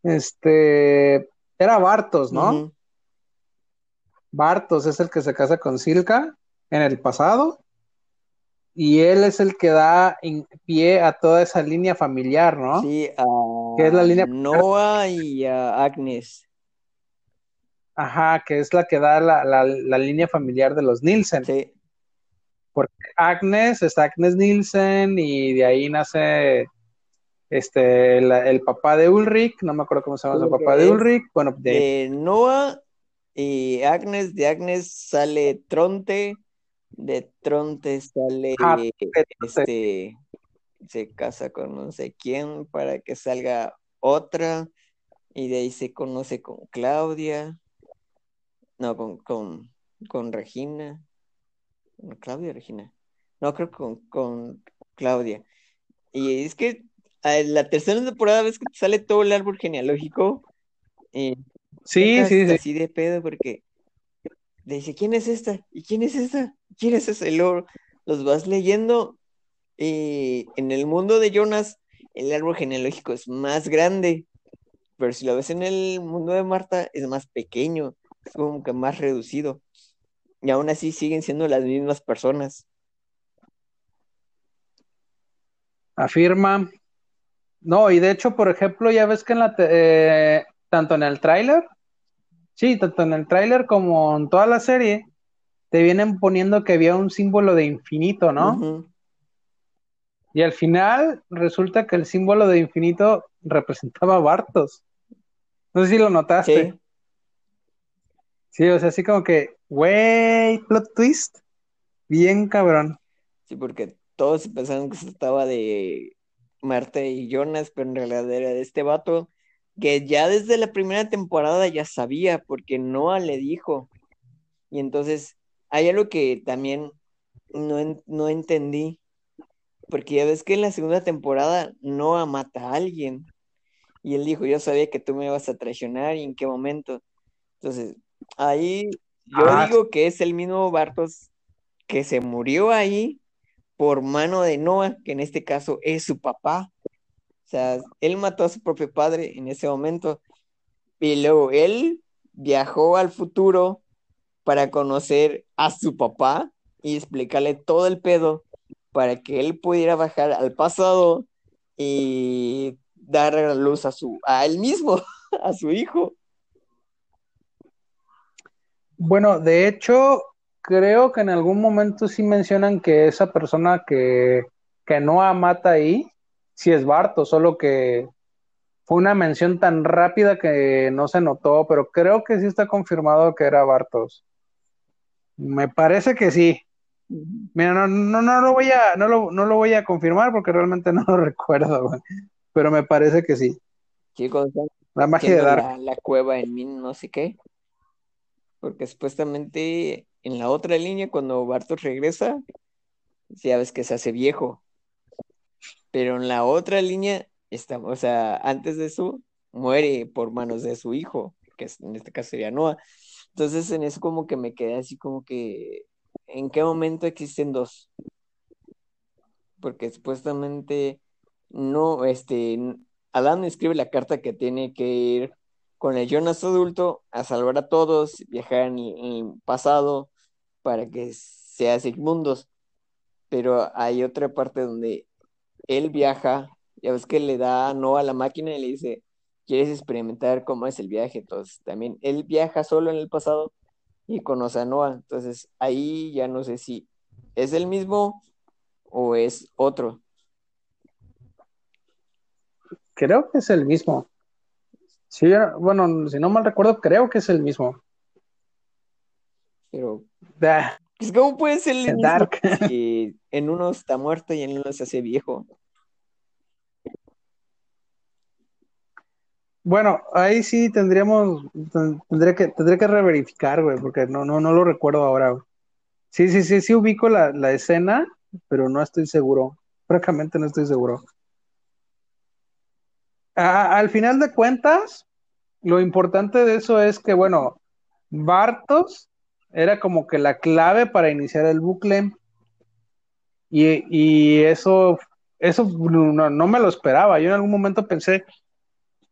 Este, era Bartos, ¿no? Bartos es el que se casa con Silka en el pasado y él es el que da pie a toda esa línea familiar, ¿no? Sí, a que es la línea Noah y a Agnes. Ajá, que es la que da la, la, línea familiar de los Nielsen. Sí. Porque Agnes es Agnes Nielsen y de ahí nace este el, papá de Ulrich, no me acuerdo cómo se llama el papá de Ulrich. Bueno, de... Noah y Agnes, de Agnes sale Tronte, de Tronte sale este se casa con no sé quién para que salga otra y de ahí se conoce con Claudia no, con, con, con Regina. Claudia Regina. No, creo con, con Claudia. Y es que la tercera temporada ves que te sale todo el árbol genealógico. sí, sí, sí. Así de pedo porque dice, ¿quién es esta? ¿Y quién es esta? ¿Quién es ese? Luego los vas leyendo y en el mundo de Jonas el árbol genealógico es más grande, pero si lo ves en el mundo de Marta es más pequeño es como que más reducido. Y aún así siguen siendo las mismas personas. Afirma. No, y de hecho, por ejemplo, ya ves que en la eh, tanto en el tráiler, sí, tanto en el tráiler como en toda la serie, te vienen poniendo que había un símbolo de infinito, ¿no? Y al final resulta que el símbolo de infinito representaba a Bartos. No sé si lo notaste. Sí, o sea, así como que, wey, plot twist, bien cabrón. Sí, porque todos pensaron que se trataba de Marta y Jonas, pero en realidad era de este vato que ya desde la primera temporada ya sabía, porque Noah le dijo. Y entonces, hay algo que también no, no entendí, porque ya ves que en la segunda temporada Noah mata a alguien. Y él dijo, yo sabía que tú me ibas a traicionar y en qué momento. Entonces, Ahí yo ah. digo que es el mismo Bartos que se murió ahí por mano de Noah, que en este caso es su papá. O sea, él mató a su propio padre en ese momento. Y luego él viajó al futuro para conocer a su papá y explicarle todo el pedo para que él pudiera bajar al pasado y dar luz a su a él mismo, a su hijo. Bueno, de hecho, creo que en algún momento sí mencionan que esa persona que, que no mata ahí, sí es Barto, solo que fue una mención tan rápida que no se notó, pero creo que sí está confirmado que era Bartos. Me parece que sí. Mira, no, no, no lo voy a, no lo, no lo voy a confirmar porque realmente no lo recuerdo, pero me parece que sí. Chicos, la magia de dar la, cueva en mí, no sé qué porque supuestamente en la otra línea, cuando Bartos regresa, ya ves que se hace viejo. Pero en la otra línea, está, o sea, antes de eso, muere por manos de su hijo, que en este caso sería Noah. Entonces, en eso como que me quedé así como que, ¿en qué momento existen dos? Porque supuestamente no, este, Adán escribe la carta que tiene que ir con el Jonas adulto a salvar a todos, viajar en el pasado para que sea Sigmundos. Pero hay otra parte donde él viaja, ya ves que le da no a la máquina y le dice, ¿quieres experimentar cómo es el viaje? Entonces también él viaja solo en el pasado y conoce a Noah. Entonces ahí ya no sé si es el mismo o es otro. Creo que es el mismo. Sí, bueno, si no mal recuerdo, creo que es el mismo. Pero. Pues, ¿Cómo puede ser el mismo? En uno está muerto y en uno se hace viejo. Bueno, ahí sí tendríamos, tendría que, tendría que reverificar, güey, porque no, no, no lo recuerdo ahora. Sí, sí, sí, sí ubico la, la escena, pero no estoy seguro. Francamente no estoy seguro. al final de cuentas, lo importante de eso es que, bueno, Bartos era como que la clave para iniciar el bucle. Y, y eso, eso no, no, me lo esperaba. Yo en algún momento pensé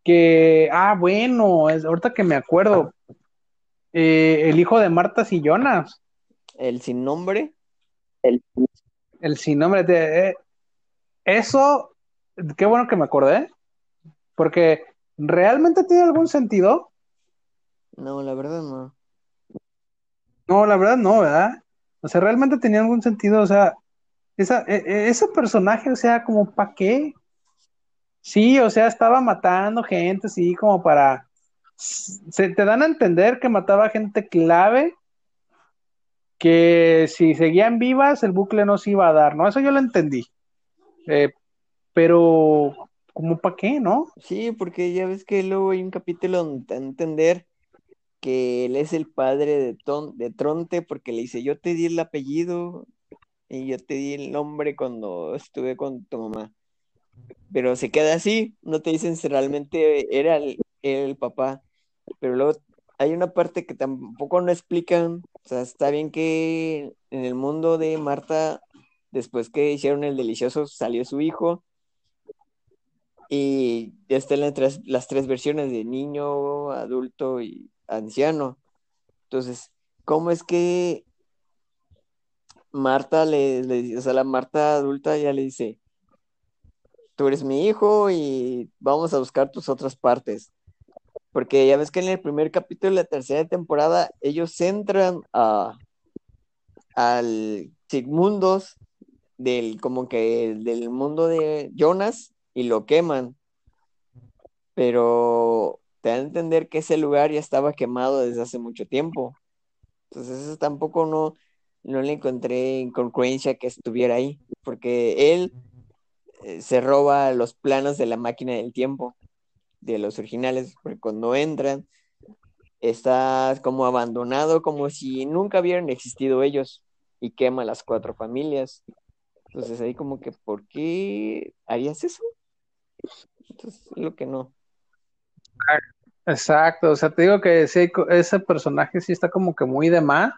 que, ah, bueno, es, ahorita que me acuerdo, eh, el hijo de Marta y Jonas. El sin nombre. El, el sin nombre. De, eh, eso, qué bueno que me acordé, porque ¿realmente tiene algún sentido? No, la verdad no. No, la verdad no, ¿verdad? O sea, realmente tenía algún sentido, o sea, esa, e, e, ese personaje, o sea, como para qué? Sí, o sea, estaba matando gente, sí, como para... Se te dan a entender que mataba gente clave, que si seguían vivas el bucle no se iba a dar, ¿no? Eso yo lo entendí. Eh, pero, ¿como para qué, no? Sí, porque ya ves que luego hay un capítulo donde entender que él es el padre de, de Tronte porque le dice, yo te di el apellido y yo te di el nombre cuando estuve con tu mamá pero se queda así, no te dicen si realmente era el, papá, pero luego hay una parte que tampoco no explican, o sea, está bien que en el mundo de Marta, después que hicieron el delicioso, salió su hijo, y ya están las tres, las tres versiones de niño, adulto y anciano. Entonces, ¿cómo es que Marta le, le o sea, la Marta adulta ya le dice, tú eres mi hijo y vamos a buscar tus otras partes. Porque ya ves que en el primer capítulo de la tercera temporada ellos entran a, al Sigmundos del como que del mundo de Jonas y lo queman. Pero te dan a entender que ese lugar ya estaba quemado desde hace mucho tiempo. Entonces eso tampoco no, no le encontré incongruencia que estuviera ahí. Porque él eh, se roba los planos de la máquina del tiempo de los originales, porque cuando entran está como abandonado, como si nunca hubieran existido ellos, y quema las cuatro familias. Entonces ahí como que, ¿por qué harías eso? Entonces, lo que no. Exacto, o sea, te digo que ese personaje sí está como que muy de más.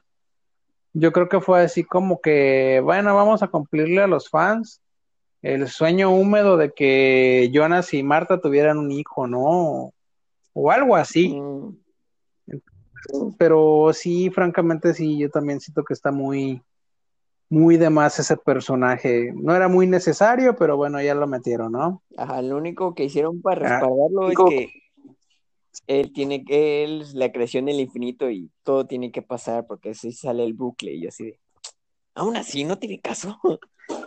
Yo creo que fue así como que, bueno, vamos a cumplirle a los fans el sueño húmedo de que Jonas y Marta tuvieran un hijo, ¿no? O algo así. Mm. Pero sí, francamente, sí, yo también siento que está muy, muy de más ese personaje. No era muy necesario, pero bueno, ya lo metieron, ¿no? Ajá, lo único que hicieron para ah, respaldarlo es que él tiene que, él la creación del infinito y todo tiene que pasar porque así sale el bucle y así de, aún así no tiene caso.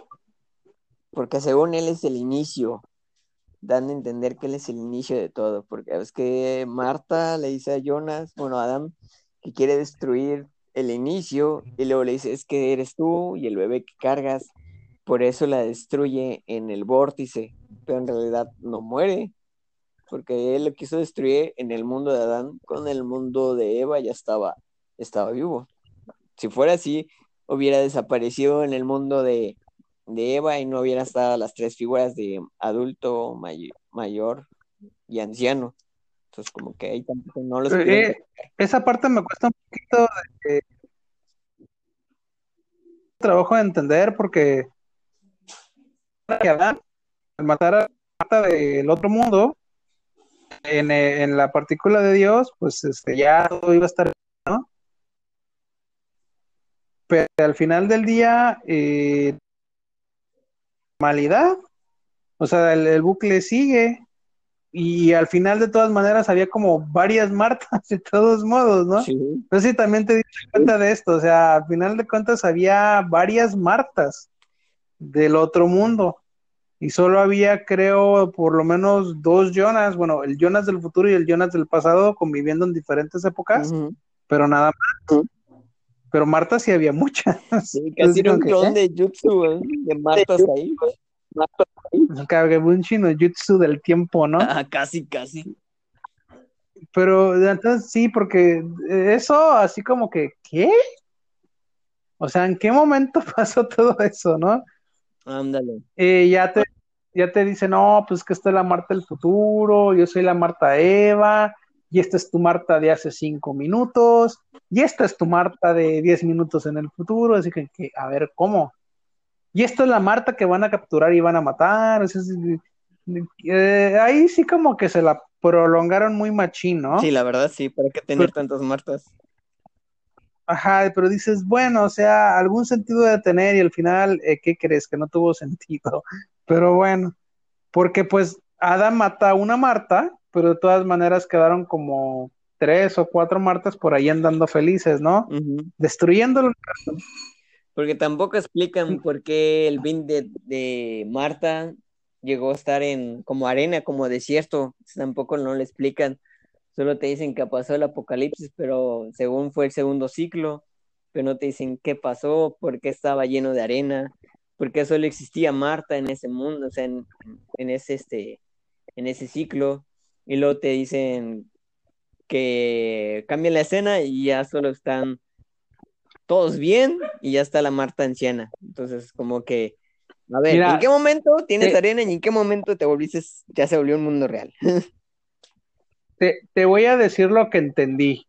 porque según él es el inicio, dando a entender que él es el inicio de todo, porque es que Marta le dice a Jonas, bueno, a Adam, que quiere destruir el inicio, y luego le dice, es que eres tú y el bebé que cargas, por eso la destruye en el vórtice, pero en realidad no muere, porque él lo quiso destruir en el mundo de Adán, con el mundo de Eva ya estaba, estaba vivo. Si fuera así, hubiera desaparecido en el mundo de, de Eva y no hubiera estado las tres figuras de adulto, mayor y anciano. Entonces, como que ahí tampoco no los. Eh, esa parte me cuesta un poquito de trabajo de entender porque matar a Marta del otro mundo, en, en, la partícula de Dios, pues este, ya todo iba a estar, ¿no? Pero al final del día, eh, normalidad, o sea, el, el, bucle sigue y al final de todas maneras había como varias Martas de todos modos, ¿no? Sí. No sé si también te diste cuenta de esto, o sea, al final de cuentas había varias Martas del otro mundo y solo había, creo, por lo menos dos Jonas, bueno, el Jonas del futuro y el Jonas del pasado conviviendo en diferentes épocas, uh -huh. pero nada más. Uh -huh. Pero Marta sí había muchas. Sí, casi era un clon de Jutsu, ¿eh? de Martas ahí. Un chino Jutsu del tiempo, ¿no? Ah, casi, casi. Pero entonces sí, porque eso así como que, ¿qué? O sea, ¿en qué momento pasó todo eso, no? Ándale. Eh, ya te ya te dice, no, pues que esta es la Marta del futuro, yo soy la Marta Eva, y esta es tu Marta de hace cinco minutos, y esta es tu Marta de diez minutos en el futuro, así que, que a ver, ¿cómo? Y esta es la Marta que van a capturar y van a matar, o sea, eh, ahí sí como que se la prolongaron muy machín, ¿no? Sí, la verdad sí, ¿para qué tener pero, tantas Martas? Ajá, pero dices, bueno, o sea, algún sentido de tener y al final, eh, ¿qué crees? Que no tuvo sentido. Pero bueno, porque pues Adam mata a una Marta, pero de todas maneras quedaron como tres o cuatro Martas por ahí andando felices, ¿no? Uh -huh. Destruyéndolo. Porque tampoco explican por qué el bin de, de, Marta llegó a estar en como arena, como desierto. Tampoco no le explican. Solo te dicen que pasó el apocalipsis, pero según fue el segundo ciclo, pero no te dicen qué pasó, por qué estaba lleno de arena, porque solo existía Marta en ese mundo, o sea, en, en, ese, este, en ese ciclo, y luego te dicen que cambian la escena y ya solo están todos bien y ya está la Marta anciana. Entonces, como que, a ver, Mira, ¿en qué momento tienes te, arena y en qué momento te volviste, ya se volvió un mundo real? te, te voy a decir lo que entendí.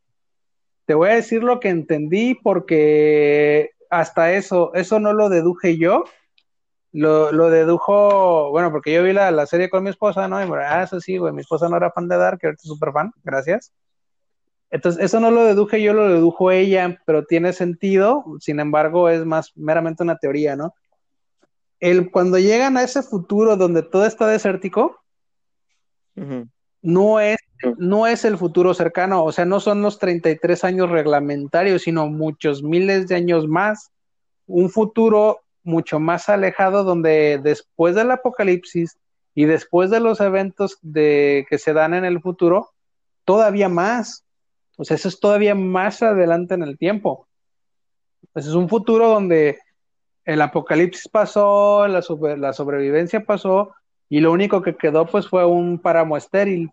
Te voy a decir lo que entendí porque hasta eso, eso no lo deduje yo, lo, lo dedujo, bueno, porque yo vi la, la, serie con mi esposa, ¿no? Y me, ah, eso sí, güey, mi esposa no era fan de Dark, ahorita es súper fan, gracias. Entonces, eso no lo deduje yo, lo dedujo ella, pero tiene sentido, sin embargo, es más meramente una teoría, ¿no? El, cuando llegan a ese futuro donde todo está desértico, uh -huh. no, es, no es el futuro cercano, o sea, no son los 33 años reglamentarios, sino muchos miles de años más. Un futuro mucho más alejado donde después del apocalipsis y después de los eventos de, que se dan en el futuro, todavía más. O sea, eso es todavía más adelante en el tiempo. Pues es un futuro donde el apocalipsis pasó, la, la sobrevivencia pasó, y lo único que quedó pues fue un páramo estéril,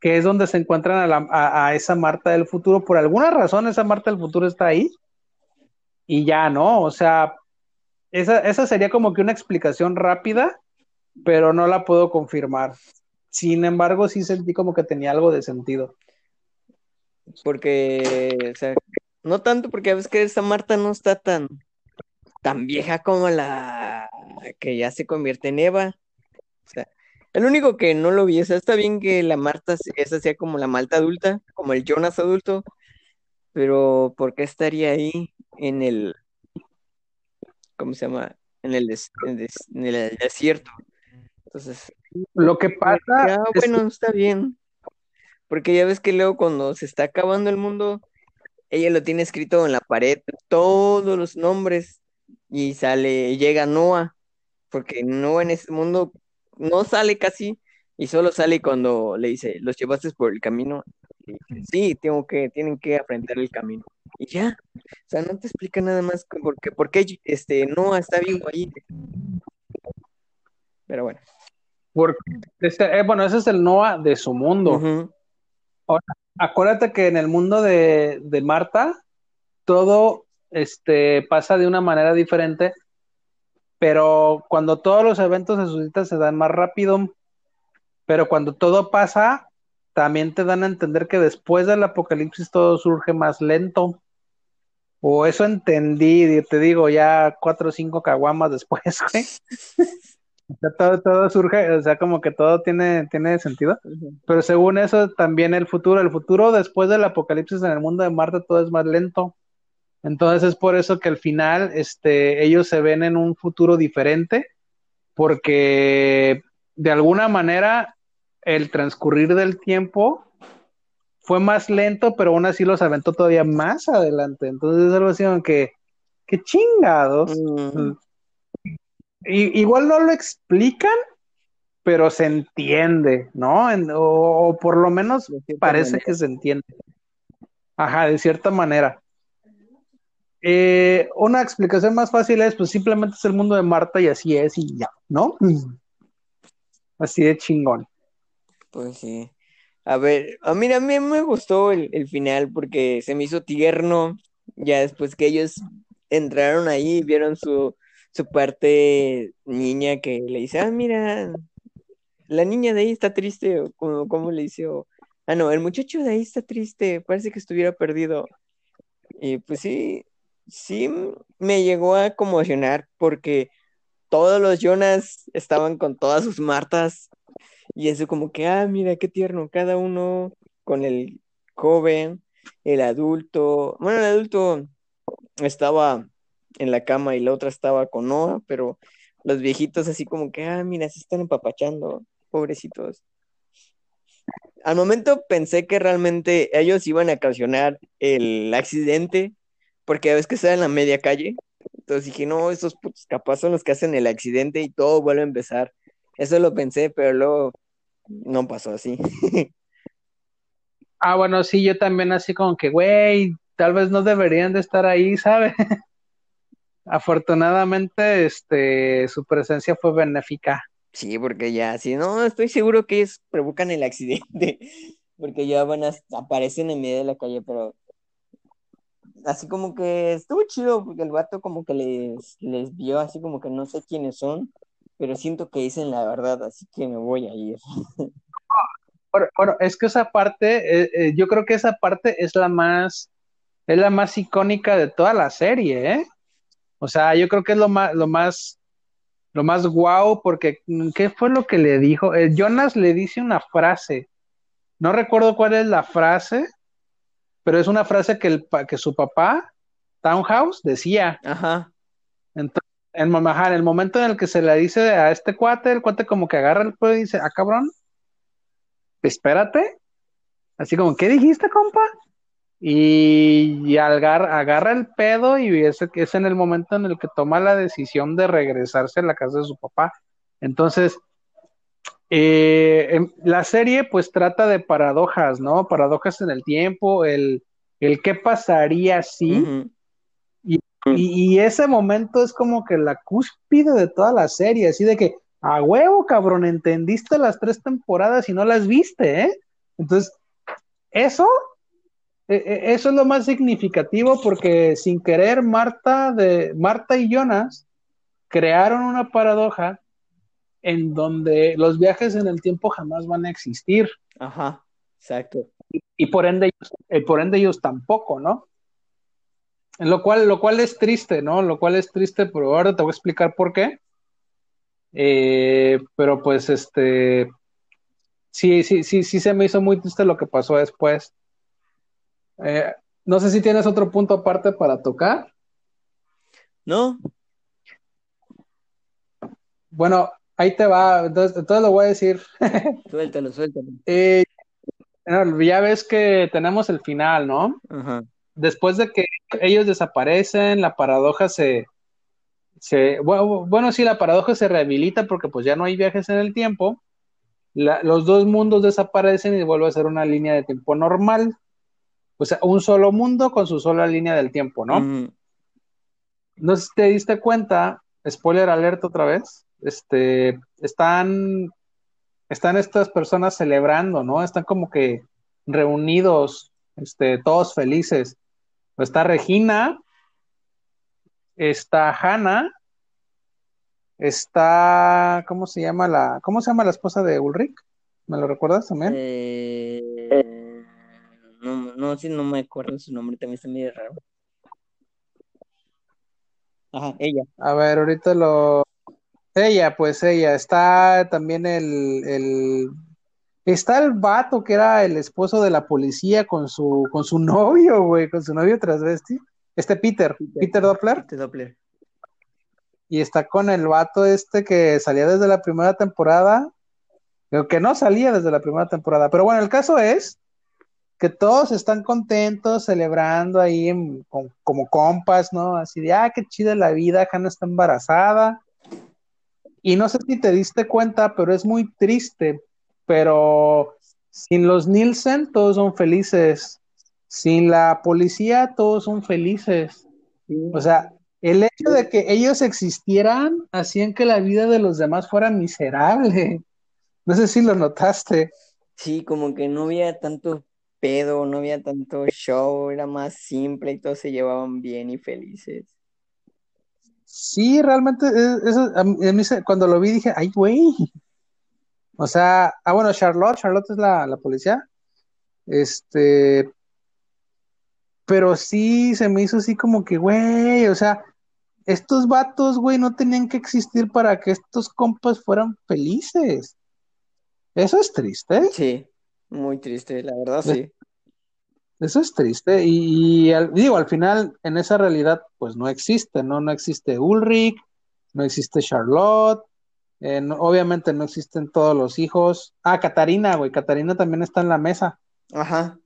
que es donde se encuentran a, la, a, esa Marta del futuro. Por alguna razón esa Marta del futuro está ahí, y ya, ¿no? O sea, esa, esa sería como que una explicación rápida, pero no la puedo confirmar. Sin embargo, sí sentí como que tenía algo de sentido. Porque, o sea, no tanto porque a veces que esa Marta no está tan, tan vieja como la que ya se convierte en Eva. O sea, el único que no lo vi, o sea, está bien que la Marta esa sea como la Malta adulta, como el Jonas adulto, pero ¿por qué estaría ahí en el, ¿cómo se llama? En el, des, en, des, en el desierto. Entonces, lo que pasa, ya, bueno, es... está bien. Porque ya ves que luego cuando se está acabando el mundo, ella lo tiene escrito en la pared, todos los nombres, y sale, llega Noah, porque Noah en ese mundo no sale casi, y solo sale cuando le dice, los llevaste por el camino. Y sí, tengo que, tienen que aprender el camino. Y ya, o sea, no te explica nada más porque, porque este, Noah está vivo ahí. Pero bueno. Porque, este, eh, bueno, ese es el Noah de su mundo. Uh -huh. Ahora, acuérdate que en el mundo de, de, Marta, todo este, pasa de una manera diferente, pero cuando todos los eventos se suscitan se dan más rápido, pero cuando todo pasa, también te dan a entender que después del apocalipsis todo surge más lento. O eso entendí, te digo, ya cuatro o cinco caguamas después, güey. todo, todo surge, o sea, como que todo tiene, tiene sentido. Pero según eso, también el futuro, el futuro después del apocalipsis en el mundo de Marte, todo es más lento. Entonces es por eso que al final, este, ellos se ven en un futuro diferente, porque de alguna manera el transcurrir del tiempo fue más lento, pero aún así los aventó todavía más adelante. Entonces es algo así como que, qué chingados. Mm. Y, igual no lo explican, pero se entiende, ¿no? o, por lo menos parece que se entiende. Ajá, de cierta manera. Eh, una explicación más fácil es, pues simplemente es el mundo de Marta y así es y ya, ¿no? Así de chingón. Pues sí. A ver, a mí, a mí me gustó el, final porque se me hizo tierno, ya después que ellos entraron ahí y vieron su, su parte niña que le dice, ah, mira, la niña de ahí está triste, como, le dice, ah, no, el muchacho de ahí está triste, parece que estuviera perdido. Y pues sí, sí me llegó a conmocionar porque todos los Jonas estaban con todas sus Martas y eso como que, ah, mira qué tierno, cada uno con el joven, el adulto, bueno, el adulto estaba en la cama y la otra estaba con Noah, pero los viejitos así como que, ah, mira, se están empapachando, pobrecitos. Al momento pensé que realmente ellos iban a ocasionar el accidente porque a veces que estaba en la media calle. Entonces dije, no, esos putos capaz son los que hacen el accidente y todo vuelve a empezar. Eso lo pensé, pero luego no pasó así. ah, bueno, sí, yo también así como que, güey, tal vez no deberían de estar ahí, ¿sabes? Afortunadamente, este, su presencia fue benéfica. Sí, porque ya, sí, no, estoy seguro que ellos provocan el accidente, porque ya van a, aparecen en medio de la calle, pero así como que estuvo chido, porque el vato como que les, les vio así como que no sé quiénes son, pero siento que dicen la verdad, así que me voy a ir. Bueno, es que esa parte, eh, eh, yo creo que esa parte es la más, es la más icónica de toda la serie, ¿eh? O sea, yo creo que es lo más, lo más, lo más guau, porque ¿qué fue lo que le dijo? Eh, Jonas le dice una frase. No recuerdo cuál es la frase, pero es una frase que, el, que su papá, Townhouse, decía. Ajá. Entonces, en, en el momento en el que se le dice a este cuate, el cuate como que agarra el pueblo y dice, ah, cabrón, espérate. Así como, ¿qué dijiste, compa? Y, agarra, agarra el pedo y es, es en el momento en el que toma la decisión de regresarse a la casa de su papá. Entonces, eh, em, la serie pues trata de paradojas, ¿no? Paradojas en el tiempo, el, el qué pasaría si. Y, ese momento es como que la cúspide de toda la serie, así de que, a huevo, cabrón, entendiste las tres temporadas y no las viste, ¿eh? Entonces, eso e, e, eso es lo más significativo porque sin querer Marta de Marta y Jonas crearon una paradoja en donde los viajes en el tiempo jamás van a existir. Ajá, exacto. Y, por ende eh, por ende ellos tampoco, ¿no? Lo cual, lo cual es triste, ¿no? Lo cual es triste, pero ahora te voy a explicar por qué. Eh, pero pues este sí, sí, sí, sí se me hizo muy triste lo que pasó después. Eh, no sé si tienes otro punto aparte para tocar. No. Bueno, ahí te va, entonces, lo voy a decir. suéltalo, suéltalo. Eh, ya ves que tenemos el final, ¿no? Después de que ellos desaparecen, la paradoja se, se bueno, bueno, sí, la paradoja se rehabilita porque pues ya no hay viajes en el tiempo. los dos mundos desaparecen y vuelve a ser una línea de tiempo normal o sea, un solo mundo con su sola línea del tiempo, ¿no? No sé si te diste cuenta, spoiler alerta otra vez, este, están, están estas personas celebrando, ¿no? Están como que reunidos, este, todos felices. Está Regina, está Hannah, está, ¿cómo se llama la, cómo se llama la esposa de Ulrich? ¿Me lo recuerdas también? Eh... No, no, sí, no me acuerdo su nombre, también está medio raro. Ajá, ella. A ver, ahorita lo. Ella, pues ella. Está también el, el Está el vato que era el esposo de la policía con su, con su novio, güey, con su novio transvesti. Este Peter, Peter, Doppler. Peter Doppler. Y está con el vato este que salía desde la primera temporada. Que no salía desde la primera temporada. Pero bueno, el caso es que todos están contentos, celebrando ahí como compas, ¿no? Así de, ah, qué chida la vida, Hannah está embarazada. Y no sé si te diste cuenta, pero es muy triste pero sin los Nielsen todos son felices, sin la policía todos son felices. O sea, el hecho de que ellos existieran hacían que la vida de los demás fuera miserable. No sé si lo notaste. Sí, como que no había tanto pedo, no había tanto show, era más simple y todos se llevaban bien y felices. Sí, realmente, eso, cuando lo vi dije, ay, güey, o sea, ah, bueno, Charlotte, Charlotte es la, policía. Este, pero sí se me hizo así como que, güey, o sea, estos vatos, güey, no tenían que existir para que estos compas fueran felices. Eso es triste. Sí, muy triste, la verdad, sí. Eso es triste. Y, digo, al final, en esa realidad, pues no existe, ¿no? No existe Ulrich, no existe Charlotte, eh, obviamente no existen todos los hijos. Ah, Catarina, güey. Catarina también está en la mesa. Ajá.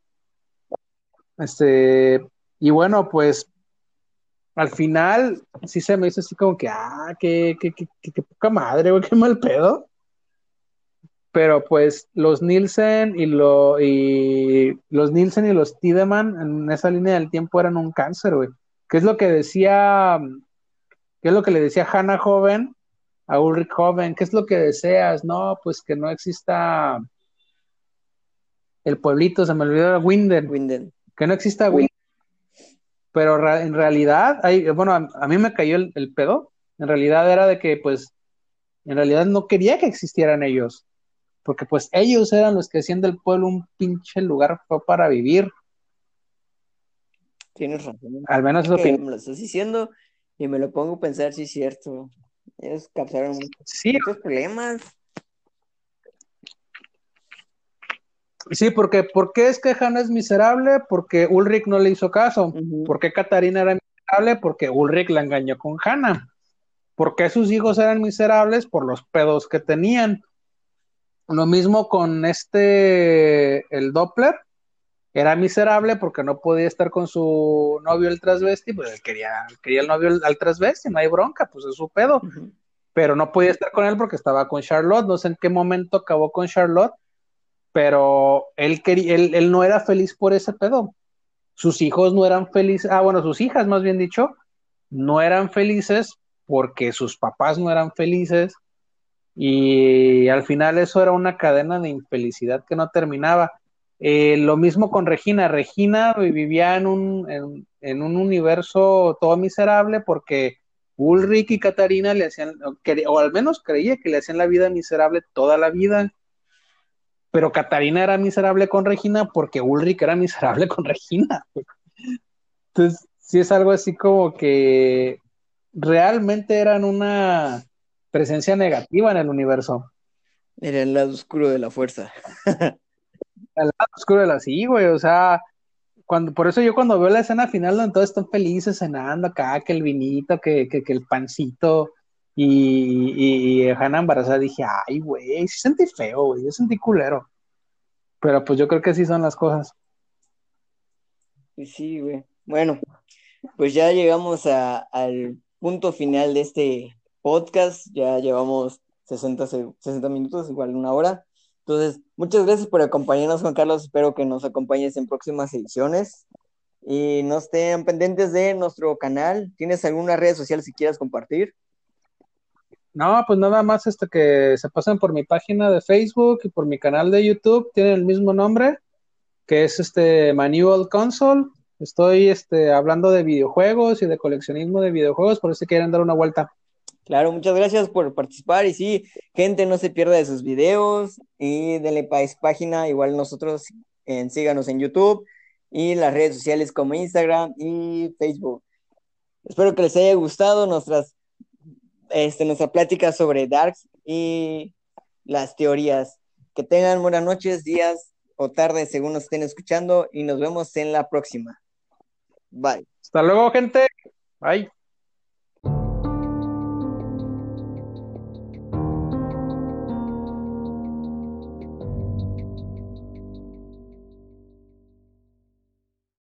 Este, y bueno, pues al final sí se me hizo así como que, ah, qué, qué, qué, qué poca madre, güey, qué mal pedo. Pero pues los Nielsen y, lo, y los Nielsen y los Tideman en esa línea del tiempo eran un cáncer, güey. ¿Qué es lo que decía, qué es lo que le decía Hannah Joven a Ulrich Joven, ¿qué es lo que deseas? No, pues que no exista el pueblito, se me olvidó Winden. Winden. Que no exista Winden. Pero en realidad, hay, bueno, a, mí me cayó el, pedo. En realidad era de que, pues, en realidad no quería que existieran ellos. Porque, pues, ellos eran los que hacían del pueblo un pinche lugar para vivir. Tienes razón. Al menos eso me lo estás diciendo y me lo pongo a pensar si es cierto. Ellos causaron muchos, problemas. Sí, porque ¿por qué es que Hannah es miserable? Porque Ulrich no le hizo caso. ¿Por qué Katarina era miserable? Porque Ulrich la engañó con Hannah. ¿Por qué sus hijos eran miserables? Por los pedos que tenían. Lo mismo con este, el Doppler era miserable porque no podía estar con su novio el transvesti, pues él quería, quería el novio al transvesti, no hay bronca, pues es su pedo. Pero no podía estar con él porque estaba con Charlotte, no sé en qué momento acabó con Charlotte, pero él, quería, él, él no era feliz por ese pedo. Sus hijos no eran felices, ah, bueno, sus hijas más bien dicho, no eran felices porque sus papás no eran felices y al final eso era una cadena de infelicidad que no terminaba eh, lo mismo con Regina. Regina vivía en un, en, un universo todo miserable porque Ulrich y Catarina le hacían, o al menos creía que le hacían la vida miserable toda la vida. Pero Catarina era miserable con Regina porque Ulrich era miserable con Regina. Entonces, sí es algo así como que realmente eran una presencia negativa en el universo. Era el lado oscuro de la fuerza. al lado oscuro de la sí, güey, o sea, cuando, por eso yo cuando veo la escena final donde todos están felices cenando acá, que el vinito, que, que, el pancito y, y, Hannah embarazada, dije, ay, güey, sí sentí feo, güey, yo sentí culero. Pero pues yo creo que así son las cosas. Sí, güey. Bueno, pues ya llegamos a, al punto final de este podcast. Ya llevamos 60, 60 minutos, igual una hora. Entonces, muchas gracias por acompañarnos, Juan Carlos. Espero que nos acompañes en próximas ediciones. Y no estén pendientes de nuestro canal. ¿Tienes alguna red social si quieras compartir? No, pues nada más este que se pasen por mi página de Facebook y por mi canal de YouTube. Tienen el mismo nombre, que es este Manual Console. Estoy este, hablando de videojuegos y de coleccionismo de videojuegos, por si quieren dar una vuelta. Claro, muchas gracias por participar y sí, gente, no se pierda de sus videos y denle país página, igual nosotros en, síganos en YouTube y las redes sociales como Instagram y Facebook. Espero que les haya gustado nuestras este, nuestra plática sobre Darks y las teorías. Que tengan buenas noches, días o tardes según nos estén escuchando y nos vemos en la próxima. Bye. Hasta luego, gente. Bye.